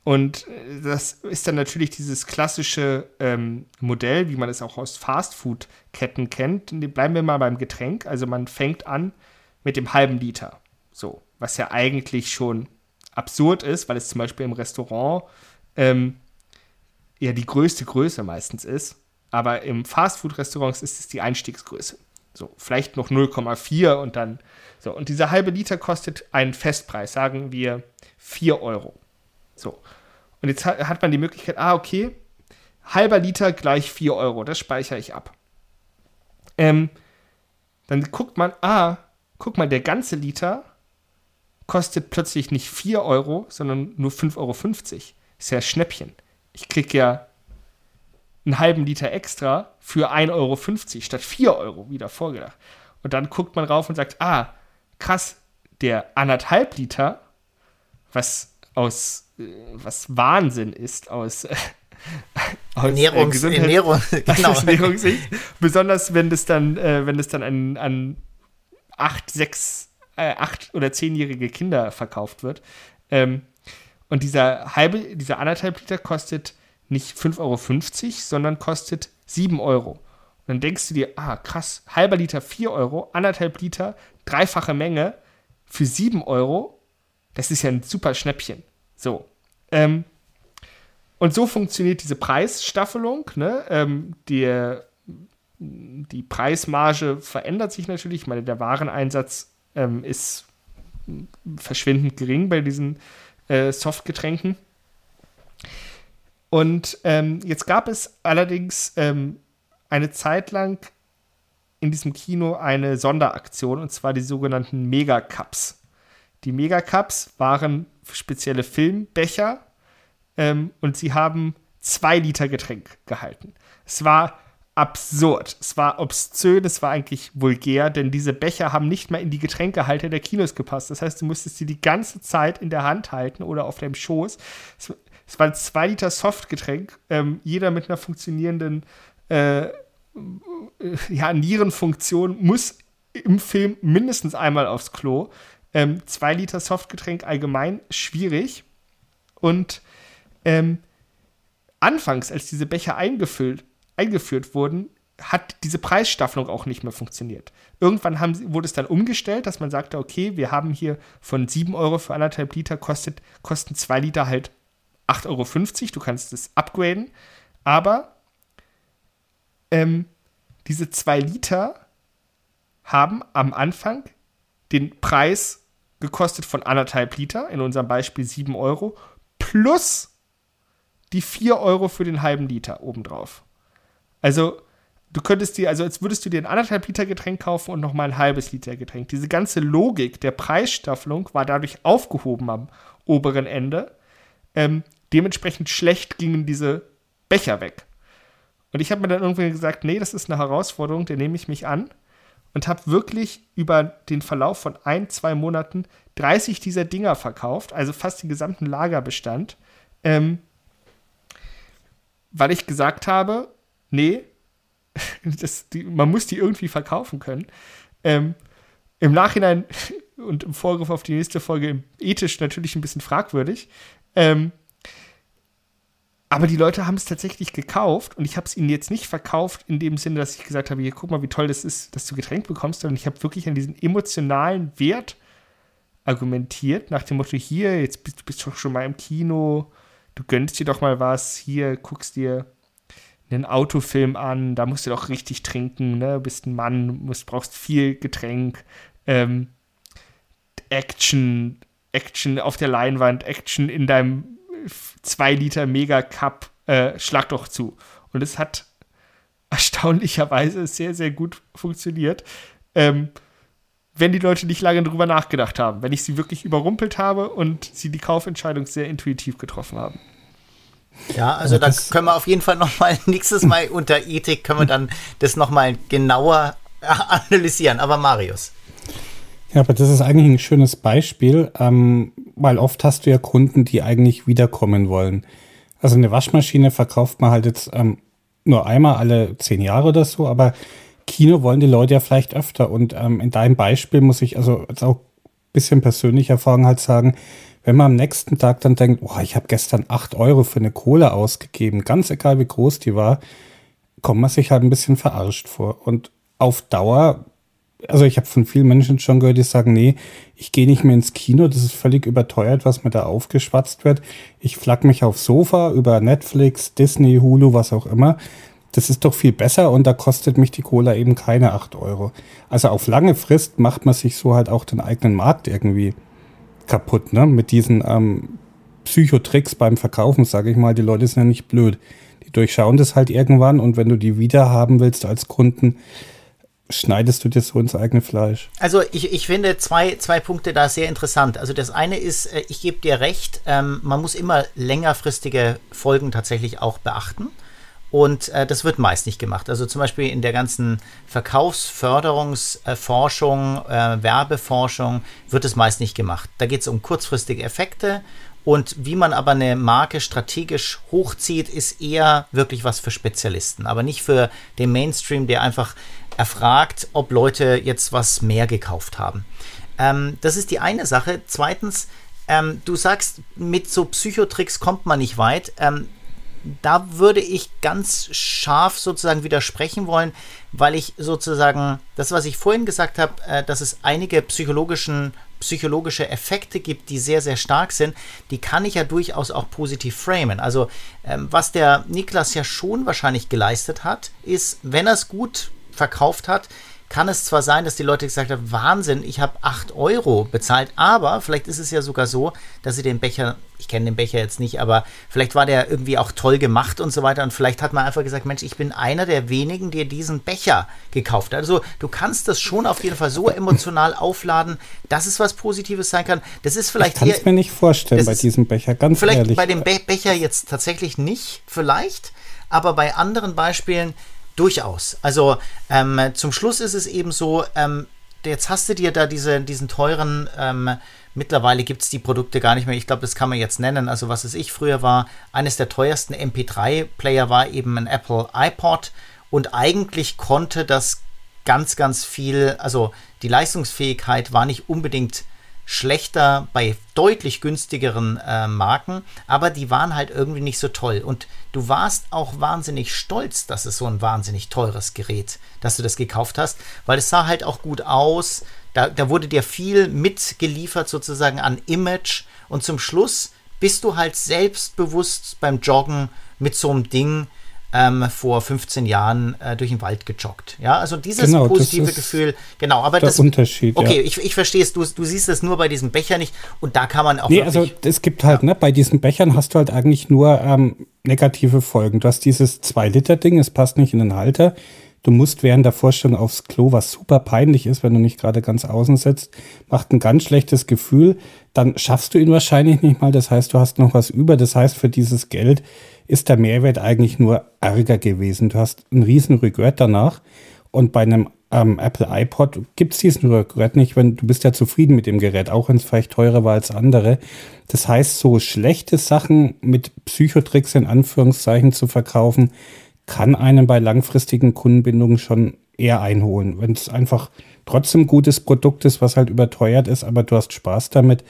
Speaker 1: und äh, das ist dann natürlich dieses klassische ähm, Modell, wie man es auch aus Fastfood-Ketten kennt. Bleiben wir mal beim Getränk. Also man fängt an mit dem halben Liter. So, was ja eigentlich schon absurd ist, weil es zum Beispiel im Restaurant ähm, ja die größte Größe meistens ist. Aber im Fastfood-Restaurants ist es die Einstiegsgröße. So, vielleicht noch 0,4 und dann so. Und dieser halbe Liter kostet einen Festpreis, sagen wir 4 Euro. So. Und jetzt hat man die Möglichkeit, ah, okay, halber Liter gleich 4 Euro, das speichere ich ab. Ähm, dann guckt man, ah, guck mal, der ganze Liter kostet plötzlich nicht 4 Euro, sondern nur 5,50 Euro. Ist ja Schnäppchen. Ich kriege ja einen halben Liter extra für 1,50 Euro statt 4 Euro wieder vorgedacht. Und dann guckt man rauf und sagt, ah, krass, der anderthalb Liter, was aus, äh, was Wahnsinn ist aus, äh,
Speaker 2: aus Ernährungs äh, Ernährung,
Speaker 1: genau. Ernährungssicht. Besonders wenn das dann, äh, wenn das dann an, an acht, sechs, äh, acht oder zehnjährige Kinder verkauft wird. Ähm, und dieser halbe, dieser anderthalb Liter kostet nicht 5,50 Euro, sondern kostet 7 Euro. Und dann denkst du dir, ah, krass, halber Liter 4 Euro, anderthalb Liter, dreifache Menge für 7 Euro. Das ist ja ein super Schnäppchen. So. Ähm, und so funktioniert diese Preisstaffelung. Ne? Ähm, die, die Preismarge verändert sich natürlich. Ich meine, der Wareneinsatz ähm, ist verschwindend gering bei diesen äh, Softgetränken. Und ähm, jetzt gab es allerdings ähm, eine Zeit lang in diesem Kino eine Sonderaktion, und zwar die sogenannten Megacups. Die Megacups waren spezielle Filmbecher ähm, und sie haben zwei Liter Getränk gehalten. Es war absurd, es war obszön, es war eigentlich vulgär, denn diese Becher haben nicht mal in die Getränkehalter der Kinos gepasst. Das heißt, du musstest sie die ganze Zeit in der Hand halten oder auf deinem Schoß. Es war ein 2 Liter Softgetränk, ähm, jeder mit einer funktionierenden äh, äh, ja, Nierenfunktion muss im Film mindestens einmal aufs Klo. Ähm, zwei Liter Softgetränk allgemein schwierig. Und ähm, anfangs, als diese Becher eingefüllt, eingeführt wurden, hat diese Preisstaffelung auch nicht mehr funktioniert. Irgendwann haben, wurde es dann umgestellt, dass man sagte, okay, wir haben hier von 7 Euro für anderthalb Liter kostet, kosten 2 Liter halt 8,50 Euro. Du kannst es upgraden. Aber ähm, diese 2 Liter haben am Anfang den Preis gekostet von anderthalb Liter, in unserem Beispiel 7 Euro, plus die 4 Euro für den halben Liter obendrauf. Also, du könntest dir, also als würdest du dir ein anderthalb Liter Getränk kaufen und nochmal ein halbes Liter Getränk. Diese ganze Logik der Preisstaffelung war dadurch aufgehoben am oberen Ende. Ähm, dementsprechend schlecht gingen diese Becher weg. Und ich habe mir dann irgendwie gesagt, nee, das ist eine Herausforderung, der nehme ich mich an. Und habe wirklich über den Verlauf von ein, zwei Monaten 30 dieser Dinger verkauft, also fast den gesamten Lagerbestand. Ähm, weil ich gesagt habe, nee, das, die, man muss die irgendwie verkaufen können. Ähm, Im Nachhinein und im Vorgriff auf die nächste Folge ethisch natürlich ein bisschen fragwürdig. Ähm, aber die Leute haben es tatsächlich gekauft und ich habe es ihnen jetzt nicht verkauft in dem Sinne, dass ich gesagt habe, hier guck mal, wie toll das ist, dass du Getränk bekommst, sondern ich habe wirklich an diesen emotionalen Wert argumentiert, nach dem Motto, hier, jetzt bist du bist doch schon mal im Kino, du gönnst dir doch mal was, hier guckst dir einen Autofilm an, da musst du doch richtig trinken, ne? Bist ein Mann, musst, brauchst viel Getränk, ähm, Action, Action auf der Leinwand, Action in deinem 2 Liter Mega Cup, äh, schlag doch zu. Und es hat erstaunlicherweise sehr, sehr gut funktioniert. Ähm, wenn die Leute nicht lange drüber nachgedacht haben, wenn ich sie wirklich überrumpelt habe und sie die Kaufentscheidung sehr intuitiv getroffen haben.
Speaker 2: Ja, also da können wir auf jeden Fall noch mal nächstes Mal unter Ethik können wir dann das noch mal genauer analysieren. Aber Marius.
Speaker 3: Ja, aber das ist eigentlich ein schönes Beispiel, ähm, weil oft hast du ja Kunden, die eigentlich wiederkommen wollen. Also eine Waschmaschine verkauft man halt jetzt ähm, nur einmal alle zehn Jahre oder so, aber Kino wollen die Leute ja vielleicht öfter. Und ähm, in deinem Beispiel muss ich also jetzt auch ein bisschen persönliche Erfahrung halt sagen, wenn man am nächsten Tag dann denkt, oh, ich habe gestern acht Euro für eine Cola ausgegeben, ganz egal wie groß die war, kommt man sich halt ein bisschen verarscht vor. Und auf Dauer, also ich habe von vielen Menschen schon gehört, die sagen, nee, ich gehe nicht mehr ins Kino, das ist völlig überteuert, was mir da aufgeschwatzt wird. Ich flack mich aufs Sofa über Netflix, Disney, Hulu, was auch immer. Das ist doch viel besser und da kostet mich die Cola eben keine acht Euro. Also auf lange Frist macht man sich so halt auch den eigenen Markt irgendwie kaputt, ne? Mit diesen ähm, Psychotricks beim Verkaufen, sage ich mal. Die Leute sind ja nicht blöd. Die durchschauen das halt irgendwann und wenn du die wieder haben willst als Kunden, schneidest du dir so ins eigene Fleisch.
Speaker 2: Also ich, ich finde zwei, zwei Punkte da sehr interessant. Also das eine ist, äh, ich gebe dir recht, ähm, man muss immer längerfristige Folgen tatsächlich auch beachten. Und äh, das wird meist nicht gemacht. Also zum Beispiel in der ganzen Verkaufsförderungsforschung, äh, Werbeforschung wird es meist nicht gemacht. Da geht es um kurzfristige Effekte. Und wie man aber eine Marke strategisch hochzieht, ist eher wirklich was für Spezialisten, aber nicht für den Mainstream, der einfach erfragt, ob Leute jetzt was mehr gekauft haben. Ähm, das ist die eine Sache. Zweitens, ähm, du sagst, mit so Psychotricks kommt man nicht weit. Ähm, da würde ich ganz scharf sozusagen widersprechen wollen, weil ich sozusagen das, was ich vorhin gesagt habe, äh, dass es einige psychologischen, psychologische Effekte gibt, die sehr, sehr stark sind, die kann ich ja durchaus auch positiv framen. Also ähm, was der Niklas ja schon wahrscheinlich geleistet hat, ist, wenn er es gut verkauft hat, kann es zwar sein, dass die Leute gesagt haben, Wahnsinn, ich habe 8 Euro bezahlt, aber vielleicht ist es ja sogar so, dass sie den Becher, ich kenne den Becher jetzt nicht, aber vielleicht war der irgendwie auch toll gemacht und so weiter und vielleicht hat man einfach gesagt, Mensch, ich bin einer der wenigen, der diesen Becher gekauft hat. Also du kannst das schon auf jeden Fall so emotional aufladen, dass es was Positives sein kann. Das ist vielleicht
Speaker 3: ich kann es mir nicht vorstellen bei diesem Becher, ganz
Speaker 2: vielleicht
Speaker 3: ehrlich.
Speaker 2: Vielleicht bei dem Be Becher jetzt tatsächlich nicht, vielleicht, aber bei anderen Beispielen Durchaus. Also ähm, zum Schluss ist es eben so, ähm, jetzt hast du dir da diese, diesen teuren, ähm, mittlerweile gibt es die Produkte gar nicht mehr, ich glaube, das kann man jetzt nennen. Also was es ich früher war, eines der teuersten MP3-Player war eben ein Apple iPod Und eigentlich konnte das ganz, ganz viel, also die Leistungsfähigkeit war nicht unbedingt schlechter bei deutlich günstigeren äh, Marken, aber die waren halt irgendwie nicht so toll. Und du warst auch wahnsinnig stolz, dass es so ein wahnsinnig teures Gerät, dass du das gekauft hast, weil es sah halt auch gut aus. Da, da wurde dir viel mitgeliefert sozusagen an Image und zum Schluss bist du halt selbstbewusst beim Joggen mit so einem Ding ähm, vor 15 Jahren äh, durch den Wald gejoggt. Ja, also dieses genau, positive Gefühl, genau, aber
Speaker 3: der
Speaker 2: das
Speaker 3: Unterschied.
Speaker 2: Okay, ja. ich, ich verstehe es, du, du siehst es nur bei diesem Becher nicht und da kann man auch.
Speaker 3: Nee, also es gibt halt, ja. ne, bei diesen Bechern hast du halt eigentlich nur ähm, negative Folgen. Du hast dieses 2-Liter-Ding, es passt nicht in den Halter. Du musst während der Vorstellung aufs Klo, was super peinlich ist, wenn du nicht gerade ganz außen sitzt, macht ein ganz schlechtes Gefühl. Dann schaffst du ihn wahrscheinlich nicht mal. Das heißt, du hast noch was über. Das heißt, für dieses Geld ist der Mehrwert eigentlich nur Ärger gewesen. Du hast einen riesen Regret danach. Und bei einem ähm, Apple iPod gibt es diesen Regret nicht, wenn du bist ja zufrieden mit dem Gerät, auch wenn es vielleicht teurer war als andere. Das heißt, so schlechte Sachen mit Psychotricks in Anführungszeichen zu verkaufen, kann einen bei langfristigen Kundenbindungen schon eher einholen. Wenn es einfach trotzdem gutes Produkt ist, was halt überteuert ist, aber du hast Spaß damit,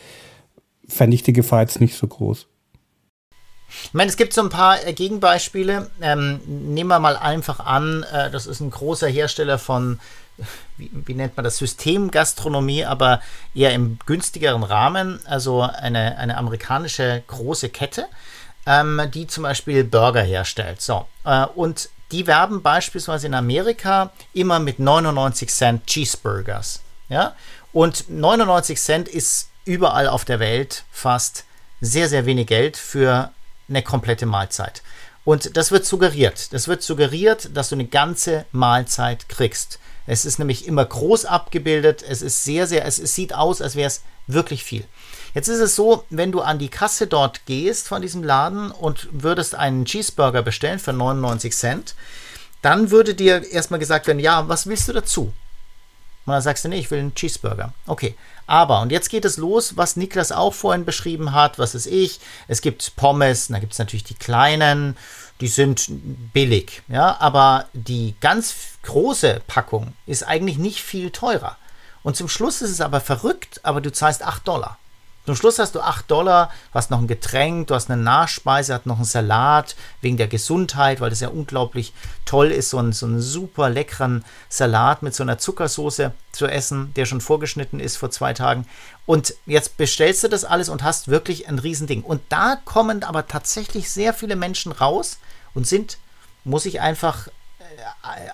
Speaker 3: fände ich die Gefahr jetzt nicht so groß.
Speaker 2: Ich meine, es gibt so ein paar äh, Gegenbeispiele. Ähm, nehmen wir mal einfach an, äh, das ist ein großer Hersteller von, wie, wie, nennt man das, Systemgastronomie, aber eher im günstigeren Rahmen. Also eine, eine amerikanische große Kette, ähm, die zum Beispiel Burger herstellt. So, äh, und die werben beispielsweise in Amerika immer mit 99 Cent Cheeseburgers. Ja? Und 99 Cent ist überall auf der Welt fast sehr, sehr wenig Geld für eine komplette Mahlzeit. Und das wird suggeriert. Das wird suggeriert, dass du eine ganze Mahlzeit kriegst. Es ist nämlich immer groß abgebildet. Es ist sehr, sehr, es, es sieht aus, als wäre es wirklich viel. Jetzt ist es so, wenn du an die Kasse dort gehst von diesem Laden und würdest einen Cheeseburger bestellen für 99 Cent, dann würde dir erstmal gesagt werden, ja, was willst du dazu? Und dann sagst du, nee, ich will einen Cheeseburger. Okay. Aber, und jetzt geht es los, was Niklas auch vorhin beschrieben hat, was ist ich? Es gibt Pommes, da gibt es natürlich die kleinen, die sind billig, ja, aber die ganz große Packung ist eigentlich nicht viel teurer. Und zum Schluss ist es aber verrückt, aber du zahlst 8 Dollar. Zum Schluss hast du 8 Dollar, hast noch ein Getränk, du hast eine Nachspeise, hat noch einen Salat wegen der Gesundheit, weil das ja unglaublich toll ist, so einen, so einen super leckeren Salat mit so einer Zuckersoße zu essen, der schon vorgeschnitten ist vor zwei Tagen. Und jetzt bestellst du das alles und hast wirklich ein Riesending. Und da kommen aber tatsächlich sehr viele Menschen raus und sind, muss ich einfach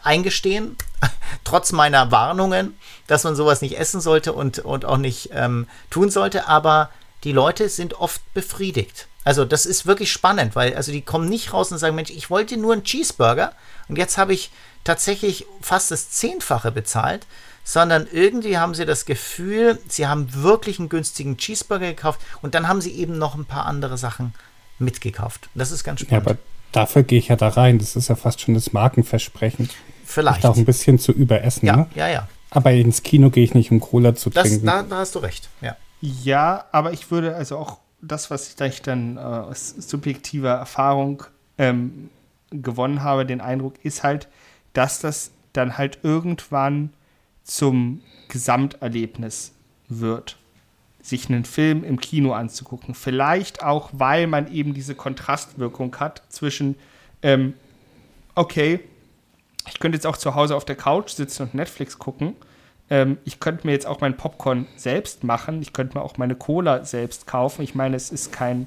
Speaker 2: eingestehen, trotz meiner Warnungen, dass man sowas nicht essen sollte und, und auch nicht ähm, tun sollte. Aber die Leute sind oft befriedigt. Also das ist wirklich spannend, weil also die kommen nicht raus und sagen, Mensch, ich wollte nur einen Cheeseburger und jetzt habe ich tatsächlich fast das Zehnfache bezahlt, sondern irgendwie haben sie das Gefühl, sie haben wirklich einen günstigen Cheeseburger gekauft und dann haben sie eben noch ein paar andere Sachen mitgekauft. Das ist ganz spannend.
Speaker 3: Ja, aber dafür gehe ich ja da rein. Das ist ja fast schon das Markenversprechen.
Speaker 2: Vielleicht.
Speaker 3: auch ein bisschen zu überessen.
Speaker 2: Ja,
Speaker 3: ne?
Speaker 2: ja, ja.
Speaker 3: Aber ins Kino gehe ich nicht, um Cola zu
Speaker 2: das,
Speaker 3: trinken.
Speaker 2: Da, da, hast du recht, ja.
Speaker 1: Ja, aber ich würde also auch das, was ich dann äh, aus subjektiver Erfahrung ähm, gewonnen habe, den Eindruck ist halt, dass das dann halt irgendwann zum Gesamterlebnis wird sich einen Film im Kino anzugucken. Vielleicht auch, weil man eben diese Kontrastwirkung hat zwischen, ähm, okay, ich könnte jetzt auch zu Hause auf der Couch sitzen und Netflix gucken. Ähm, ich könnte mir jetzt auch mein Popcorn selbst machen. Ich könnte mir auch meine Cola selbst kaufen. Ich meine, es ist kein,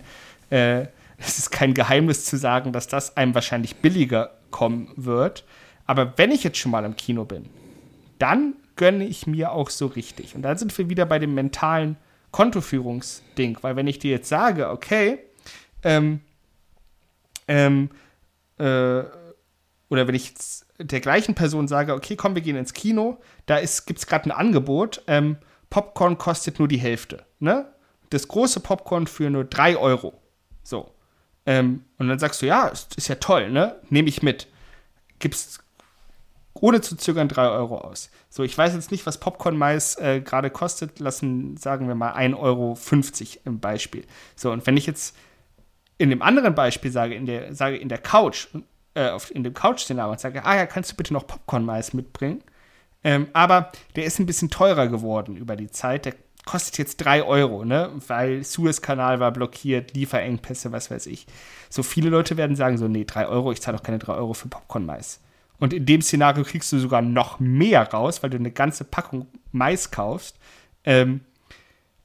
Speaker 1: äh, es ist kein Geheimnis zu sagen, dass das einem wahrscheinlich billiger kommen wird. Aber wenn ich jetzt schon mal im Kino bin, dann gönne ich mir auch so richtig. Und dann sind wir wieder bei dem mentalen Kontoführungsding. Weil wenn ich dir jetzt sage, okay, ähm, ähm, äh, oder wenn ich der gleichen Person sage, okay, komm, wir gehen ins Kino, da gibt es gerade ein Angebot, ähm, Popcorn kostet nur die Hälfte. Ne? Das große Popcorn für nur 3 Euro. So. Ähm, und dann sagst du, ja, ist, ist ja toll, ne? Nehme ich mit. Gibst ohne zu zögern 3 Euro aus. So, ich weiß jetzt nicht, was Popcorn-Mais äh, gerade kostet. Lassen, sagen wir mal, 1,50 Euro im Beispiel. So, und wenn ich jetzt in dem anderen Beispiel sage, in der, sage in der Couch, äh, auf, in dem Couch-Szenario und sage, ah ja, kannst du bitte noch Popcorn-Mais mitbringen? Ähm, aber der ist ein bisschen teurer geworden über die Zeit. Der kostet jetzt 3 Euro, ne? Weil Suezkanal war blockiert, Lieferengpässe, was weiß ich. So viele Leute werden sagen so, nee, 3 Euro, ich zahle doch keine 3 Euro für Popcorn-Mais. Und in dem Szenario kriegst du sogar noch mehr raus, weil du eine ganze Packung Mais kaufst. Ähm,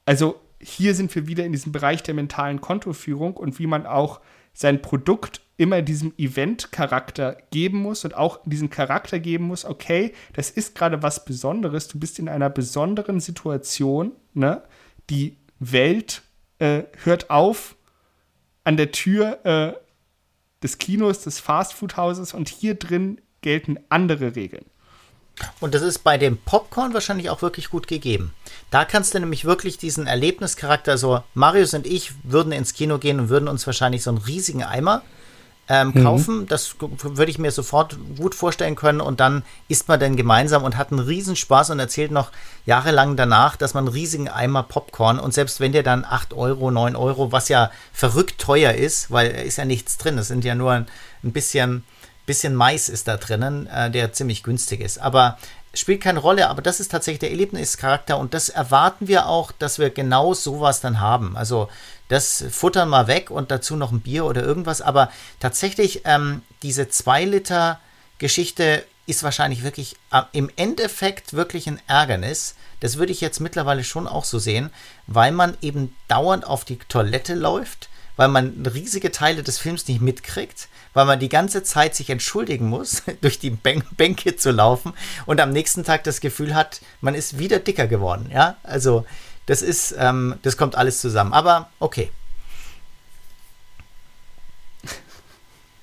Speaker 1: also hier sind wir wieder in diesem Bereich der mentalen Kontoführung und wie man auch sein Produkt immer diesem Event-Charakter geben muss und auch diesen Charakter geben muss, okay, das ist gerade was Besonderes, du bist in einer besonderen Situation, ne? Die Welt äh, hört auf an der Tür äh, des Kinos, des Fastfood-Hauses und hier drin gelten andere Regeln.
Speaker 2: Und das ist bei dem Popcorn wahrscheinlich auch wirklich gut gegeben. Da kannst du nämlich wirklich diesen Erlebnischarakter, so Marius und ich würden ins Kino gehen und würden uns wahrscheinlich so einen riesigen Eimer ähm, mhm. kaufen. Das würde ich mir sofort gut vorstellen können. Und dann isst man dann gemeinsam und hat einen Riesenspaß und erzählt noch jahrelang danach, dass man einen riesigen Eimer Popcorn und selbst wenn der dann 8 Euro, 9 Euro, was ja verrückt teuer ist, weil ist ja nichts drin, es sind ja nur ein, ein bisschen bisschen Mais ist da drinnen, äh, der ziemlich günstig ist. Aber spielt keine Rolle, aber das ist tatsächlich der Erlebnischarakter und das erwarten wir auch, dass wir genau sowas dann haben. Also das futtern mal weg und dazu noch ein Bier oder irgendwas, aber tatsächlich ähm, diese 2 Liter Geschichte ist wahrscheinlich wirklich äh, im Endeffekt wirklich ein Ärgernis. Das würde ich jetzt mittlerweile schon auch so sehen, weil man eben dauernd auf die Toilette läuft, weil man riesige Teile des Films nicht mitkriegt, weil man die ganze Zeit sich entschuldigen muss, durch die Bänke zu laufen und am nächsten Tag das Gefühl hat, man ist wieder dicker geworden. Ja, also das ist, ähm, das kommt alles zusammen. Aber okay.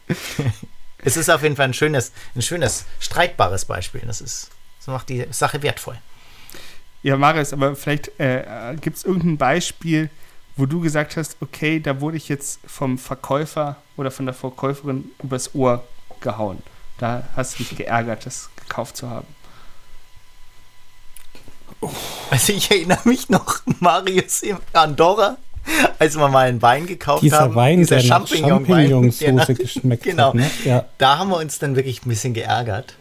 Speaker 2: es ist auf jeden Fall ein schönes, ein schönes, streitbares Beispiel. Das ist, das macht die Sache wertvoll.
Speaker 1: Ja, Marius, aber vielleicht äh, gibt es irgendein Beispiel, wo du gesagt hast, okay, da wurde ich jetzt vom Verkäufer oder von der Verkäuferin übers Ohr gehauen. Da hast du dich geärgert, das gekauft zu haben.
Speaker 2: Also ich erinnere mich noch, Marius in Andorra, als wir mal einen Wein gekauft
Speaker 3: dieser
Speaker 2: haben.
Speaker 3: Wein, dieser der Champignon Champignonsauce geschmeckt
Speaker 2: genau, hat. Ne? Ja. Da haben wir uns dann wirklich ein bisschen geärgert.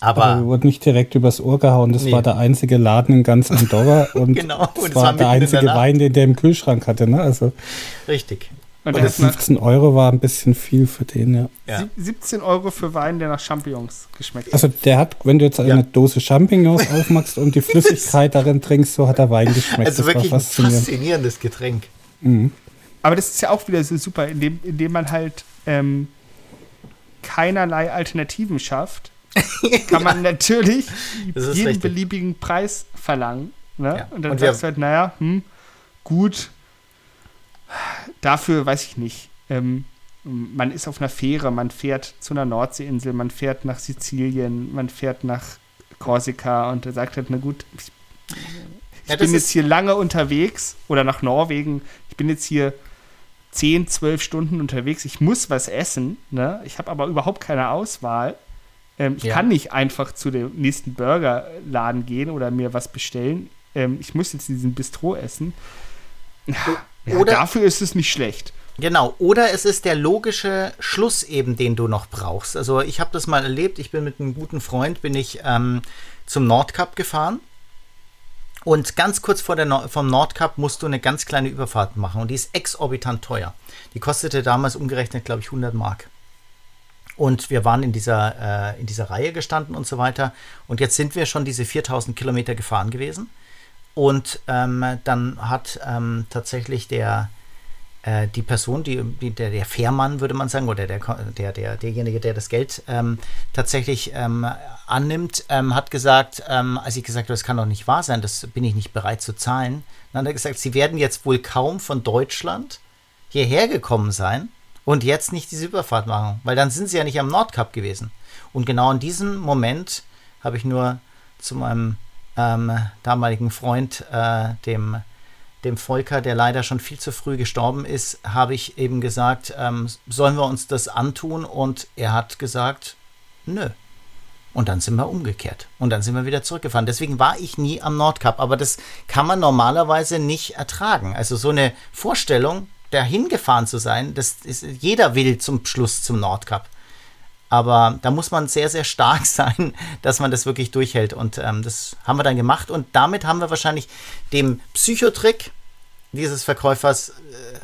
Speaker 2: Aber,
Speaker 3: Aber wir wurden nicht direkt übers Ohr gehauen. Das nee. war der einzige Laden in ganz Andorra und genau, das, war der einzige der Wein, den der im Kühlschrank hatte. Ne? Also,
Speaker 2: Richtig.
Speaker 3: Und, und 15 Euro war ein bisschen viel für den, ja.
Speaker 1: ja. 17 Euro für Wein, der nach Champignons geschmeckt hat.
Speaker 3: Also der hat, wenn du jetzt eine ja. Dose Champignons aufmachst und die Flüssigkeit darin trinkst, so hat der Wein geschmeckt.
Speaker 2: Also das wirklich ein faszinierendes Getränk.
Speaker 1: Mhm. Aber das ist ja auch wieder so super, indem, indem man halt ähm, keinerlei Alternativen schafft kann man natürlich jeden richtig. beliebigen Preis verlangen. Ne? Ja. Und dann und sagst du halt, naja, hm, gut, dafür weiß ich nicht. Ähm, man ist auf einer Fähre, man fährt zu einer Nordseeinsel, man fährt nach Sizilien, man fährt nach Korsika und er sagt halt, na gut, ich, ich ja, bin jetzt hier lange unterwegs oder nach Norwegen, ich bin jetzt hier 10, 12 Stunden unterwegs, ich muss was essen, ne? ich habe aber überhaupt keine Auswahl ähm, ich ja. kann nicht einfach zu dem nächsten Burgerladen gehen oder mir was bestellen. Ähm, ich muss jetzt diesen Bistro essen. Ja, oder, dafür ist es nicht schlecht.
Speaker 2: Genau, oder es ist der logische Schluss eben, den du noch brauchst. Also ich habe das mal erlebt, ich bin mit einem guten Freund, bin ich ähm, zum Nordkap gefahren. Und ganz kurz vor der no vom Nordkap musst du eine ganz kleine Überfahrt machen und die ist exorbitant teuer. Die kostete damals umgerechnet, glaube ich, 100 Mark. Und wir waren in dieser, äh, in dieser Reihe gestanden und so weiter. Und jetzt sind wir schon diese 4000 Kilometer gefahren gewesen. Und ähm, dann hat ähm, tatsächlich der, äh, die Person, die, die, der, der Fährmann, würde man sagen, oder der, der, der, derjenige, der das Geld ähm, tatsächlich ähm, annimmt, ähm, hat gesagt, ähm, als ich gesagt habe, das kann doch nicht wahr sein, das bin ich nicht bereit zu zahlen, dann hat er gesagt, sie werden jetzt wohl kaum von Deutschland hierher gekommen sein und jetzt nicht diese Überfahrt machen, weil dann sind sie ja nicht am Nordkap gewesen. Und genau in diesem Moment habe ich nur zu meinem ähm, damaligen Freund, äh, dem, dem Volker, der leider schon viel zu früh gestorben ist, habe ich eben gesagt, ähm, sollen wir uns das antun? Und er hat gesagt, nö. Und dann sind wir umgekehrt. Und dann sind wir wieder zurückgefahren. Deswegen war ich nie am Nordkap. Aber das kann man normalerweise nicht ertragen. Also so eine Vorstellung, dahin gefahren zu sein, das ist, jeder will zum Schluss zum Nordkap. Aber da muss man sehr, sehr stark sein, dass man das wirklich durchhält. Und ähm, das haben wir dann gemacht. Und damit haben wir wahrscheinlich dem Psychotrick dieses Verkäufers äh,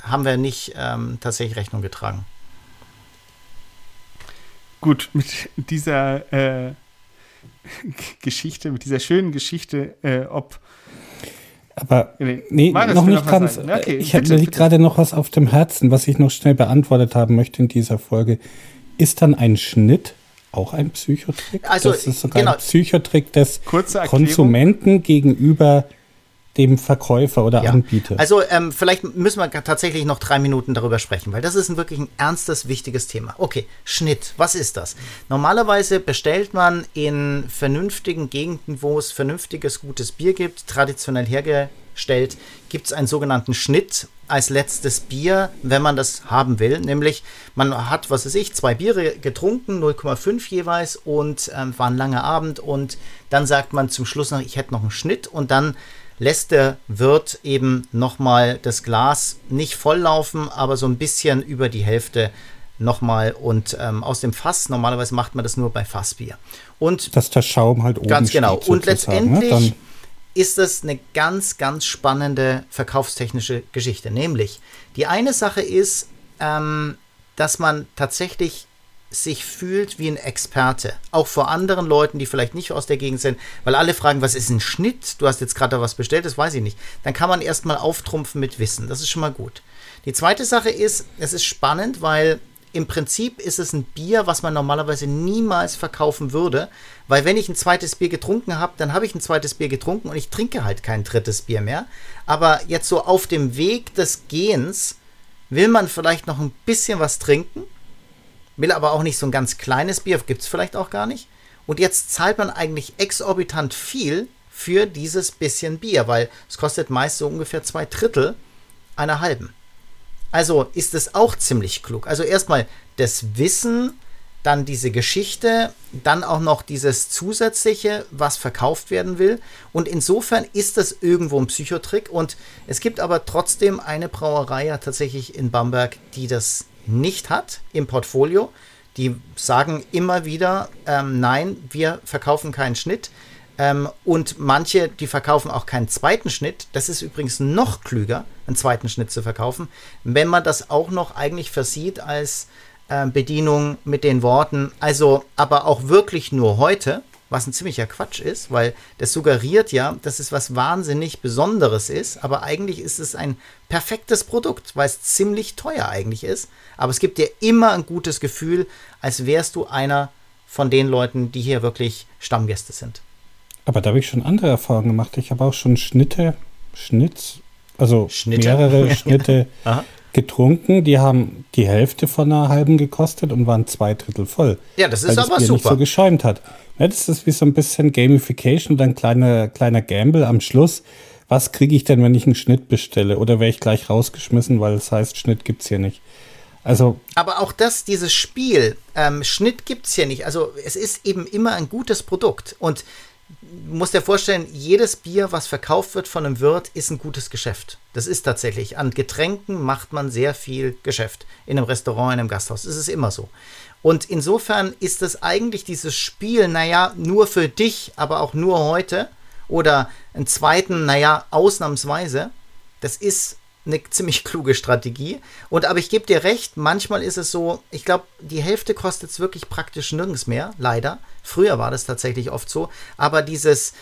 Speaker 2: haben wir nicht ähm, tatsächlich Rechnung getragen.
Speaker 1: Gut, mit dieser äh, Geschichte, mit dieser schönen Geschichte, äh, ob
Speaker 3: aber nee, Marius, noch nicht ganz. Okay, ich habe gerade noch was auf dem Herzen, was ich noch schnell beantwortet haben möchte in dieser Folge. Ist dann ein Schnitt auch ein Psychotrick?
Speaker 2: Also, das
Speaker 3: ist sogar genau. ein Psychotrick des Konsumenten gegenüber dem Verkäufer oder ja. Anbieter.
Speaker 2: Also ähm, vielleicht müssen wir tatsächlich noch drei Minuten darüber sprechen, weil das ist ein wirklich ein ernstes, wichtiges Thema. Okay, Schnitt, was ist das? Normalerweise bestellt man in vernünftigen Gegenden, wo es vernünftiges, gutes Bier gibt, traditionell hergestellt, gibt es einen sogenannten Schnitt als letztes Bier, wenn man das haben will. Nämlich, man hat, was weiß ich, zwei Biere getrunken, 0,5 jeweils und ähm, war ein langer Abend und dann sagt man zum Schluss noch, ich hätte noch einen Schnitt und dann lässt der Wirt eben nochmal das Glas nicht volllaufen, aber so ein bisschen über die Hälfte nochmal und ähm, aus dem Fass. Normalerweise macht man das nur bei Fassbier. Und
Speaker 3: dass der Schaum halt oben
Speaker 2: Ganz genau. Steht, und ne? letztendlich ne? ist das eine ganz, ganz spannende verkaufstechnische Geschichte. Nämlich, die eine Sache ist, ähm, dass man tatsächlich sich fühlt wie ein Experte. Auch vor anderen Leuten, die vielleicht nicht aus der Gegend sind, weil alle fragen, was ist ein Schnitt? Du hast jetzt gerade was bestellt, das weiß ich nicht. Dann kann man erstmal auftrumpfen mit Wissen. Das ist schon mal gut. Die zweite Sache ist, es ist spannend, weil im Prinzip ist es ein Bier, was man normalerweise niemals verkaufen würde, weil wenn ich ein zweites Bier getrunken habe, dann habe ich ein zweites Bier getrunken und ich trinke halt kein drittes Bier mehr. Aber jetzt so auf dem Weg des Gehens will man vielleicht noch ein bisschen was trinken will aber auch nicht so ein ganz kleines Bier, gibt es vielleicht auch gar nicht. Und jetzt zahlt man eigentlich exorbitant viel für dieses bisschen Bier, weil es kostet meist so ungefähr zwei Drittel einer halben. Also ist es auch ziemlich klug. Also erstmal das Wissen, dann diese Geschichte, dann auch noch dieses zusätzliche, was verkauft werden will. Und insofern ist das irgendwo ein Psychotrick. Und es gibt aber trotzdem eine Brauerei ja tatsächlich in Bamberg, die das nicht hat im Portfolio. Die sagen immer wieder, ähm, nein, wir verkaufen keinen Schnitt. Ähm, und manche, die verkaufen auch keinen zweiten Schnitt. Das ist übrigens noch klüger, einen zweiten Schnitt zu verkaufen, wenn man das auch noch eigentlich versieht als äh, Bedienung mit den Worten, also aber auch wirklich nur heute was ein ziemlicher Quatsch ist, weil das suggeriert ja, dass es was wahnsinnig Besonderes ist, aber eigentlich ist es ein perfektes Produkt, weil es ziemlich teuer eigentlich ist. Aber es gibt dir immer ein gutes Gefühl, als wärst du einer von den Leuten, die hier wirklich Stammgäste sind.
Speaker 3: Aber da habe ich schon andere Erfahrungen gemacht. Ich habe auch schon Schnitte, Schnitz, also Schnitte. mehrere Schnitte getrunken. Die haben die Hälfte von einer halben gekostet und waren zwei Drittel voll.
Speaker 2: Ja, das ist aber
Speaker 3: das Bier
Speaker 2: super.
Speaker 3: nicht so geschäumt hat. Ja, das ist wie so ein bisschen Gamification und ein kleiner, kleiner Gamble am Schluss. Was kriege ich denn, wenn ich einen Schnitt bestelle? Oder wäre ich gleich rausgeschmissen, weil es heißt, Schnitt gibt es hier nicht. Also.
Speaker 2: Aber auch das, dieses Spiel, ähm, Schnitt gibt es hier nicht. Also es ist eben immer ein gutes Produkt. Und du musst dir vorstellen, jedes Bier, was verkauft wird von einem Wirt, ist ein gutes Geschäft. Das ist tatsächlich. An Getränken macht man sehr viel Geschäft. In einem Restaurant, in einem Gasthaus. Das ist immer so. Und insofern ist es eigentlich dieses Spiel, naja, nur für dich, aber auch nur heute. Oder einen zweiten, naja, ausnahmsweise. Das ist eine ziemlich kluge Strategie. Und aber ich gebe dir recht, manchmal ist es so, ich glaube, die Hälfte kostet es wirklich praktisch nirgends mehr, leider. Früher war das tatsächlich oft so. Aber dieses,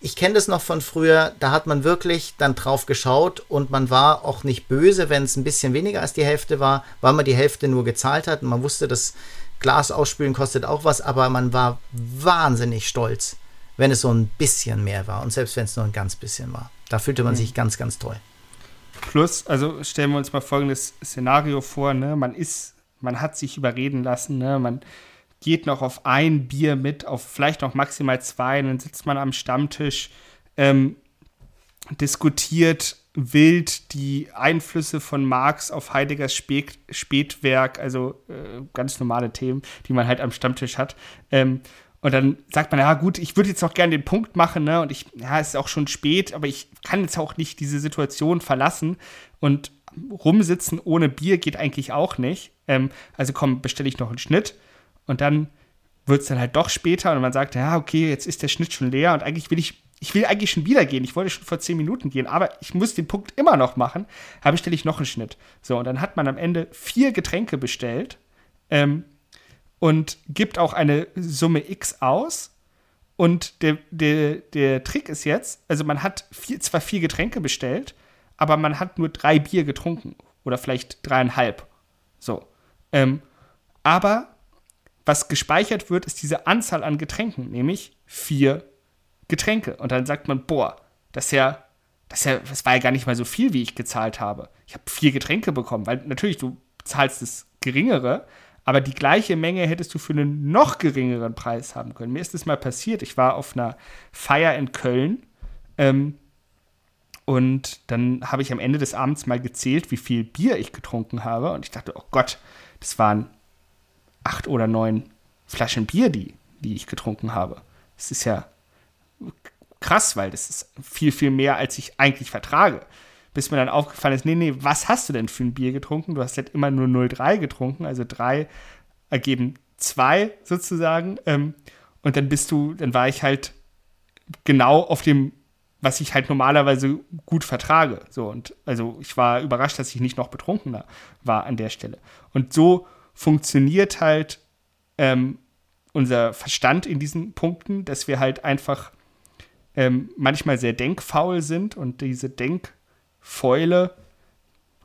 Speaker 2: ich kenne das noch von früher, da hat man wirklich dann drauf geschaut und man war auch nicht böse, wenn es ein bisschen weniger als die Hälfte war, weil man die Hälfte nur gezahlt hat und man wusste, dass Glas ausspülen kostet auch was, aber man war wahnsinnig stolz, wenn es so ein bisschen mehr war. Und selbst wenn es nur ein ganz bisschen war. Da fühlte man mhm. sich ganz, ganz toll.
Speaker 1: Plus, also stellen wir uns mal folgendes Szenario vor, ne? Man ist, man hat sich überreden lassen, ne? Man geht noch auf ein Bier mit, auf vielleicht noch maximal zwei, dann sitzt man am Stammtisch, ähm, diskutiert wild die Einflüsse von Marx auf Heideggers Spät Spätwerk, also äh, ganz normale Themen, die man halt am Stammtisch hat. Ähm, und dann sagt man, ja gut, ich würde jetzt noch gerne den Punkt machen, ne? Und ich, ja, es ist auch schon spät, aber ich kann jetzt auch nicht diese Situation verlassen. Und rumsitzen ohne Bier geht eigentlich auch nicht. Ähm, also komm, bestelle ich noch einen Schnitt. Und dann wird es dann halt doch später und man sagt, ja, okay, jetzt ist der Schnitt schon leer und eigentlich will ich, ich will eigentlich schon wieder gehen. Ich wollte schon vor zehn Minuten gehen, aber ich muss den Punkt immer noch machen. Habe stelle ich noch einen Schnitt. So, und dann hat man am Ende vier Getränke bestellt ähm, und gibt auch eine Summe X aus. Und der, der, der Trick ist jetzt, also man hat vier, zwar vier Getränke bestellt, aber man hat nur drei Bier getrunken. Oder vielleicht dreieinhalb. So. Ähm, aber was gespeichert wird, ist diese Anzahl an Getränken, nämlich vier Getränke. Und dann sagt man, boah, das ist ja, das, ja, das war ja gar nicht mal so viel, wie ich gezahlt habe. Ich habe vier Getränke bekommen, weil natürlich du zahlst das geringere, aber die gleiche Menge hättest du für einen noch geringeren Preis haben können. Mir ist das mal passiert. Ich war auf einer Feier in Köln ähm, und dann habe ich am Ende des Abends mal gezählt, wie viel Bier ich getrunken habe. Und ich dachte, oh Gott, das waren acht oder neun Flaschen Bier, die, die ich getrunken habe. Das ist ja krass, weil das ist viel, viel mehr, als ich eigentlich vertrage. Bis mir dann aufgefallen ist, nee, nee, was hast du denn für ein Bier getrunken? Du hast halt immer nur 0,3 getrunken, also drei ergeben zwei sozusagen. Ähm, und dann bist du, dann war ich halt genau auf dem, was ich halt normalerweise gut vertrage. So, und also ich war überrascht, dass ich nicht noch betrunkener war an der Stelle. Und so funktioniert halt ähm, unser Verstand in diesen Punkten, dass wir halt einfach ähm, manchmal sehr denkfaul sind und diese Denkfäule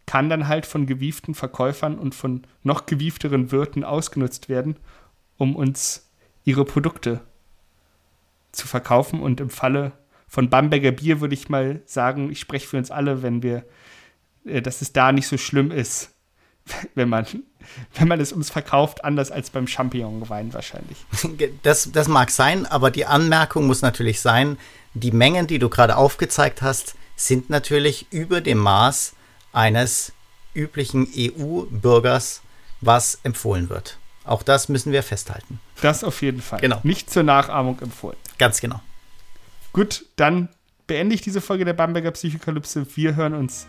Speaker 1: kann dann halt von gewieften Verkäufern und von noch gewiefteren Wirten ausgenutzt werden, um uns ihre Produkte zu verkaufen. Und im Falle von Bamberger Bier würde ich mal sagen, ich spreche für uns alle, wenn wir, äh, dass es da nicht so schlimm ist, wenn man, wenn man es uns verkauft, anders als beim Champignonwein wahrscheinlich.
Speaker 2: Das, das mag sein, aber die Anmerkung muss natürlich sein, die Mengen, die du gerade aufgezeigt hast, sind natürlich über dem Maß eines üblichen EU-Bürgers, was empfohlen wird. Auch das müssen wir festhalten.
Speaker 1: Das auf jeden Fall.
Speaker 2: Genau.
Speaker 1: Nicht zur Nachahmung empfohlen.
Speaker 2: Ganz genau.
Speaker 1: Gut, dann beende ich diese Folge der Bamberger Psychokalypse. Wir hören uns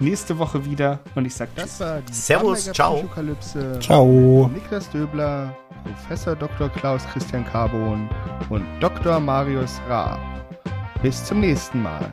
Speaker 1: nächste Woche wieder und ich sage
Speaker 4: die
Speaker 2: Servus, ciao.
Speaker 4: Psychokalypse.
Speaker 3: Ciao.
Speaker 4: Niklas Döbler, Professor Dr. Klaus Christian Carbon und Dr. Marius Raab. Bis zum nächsten Mal.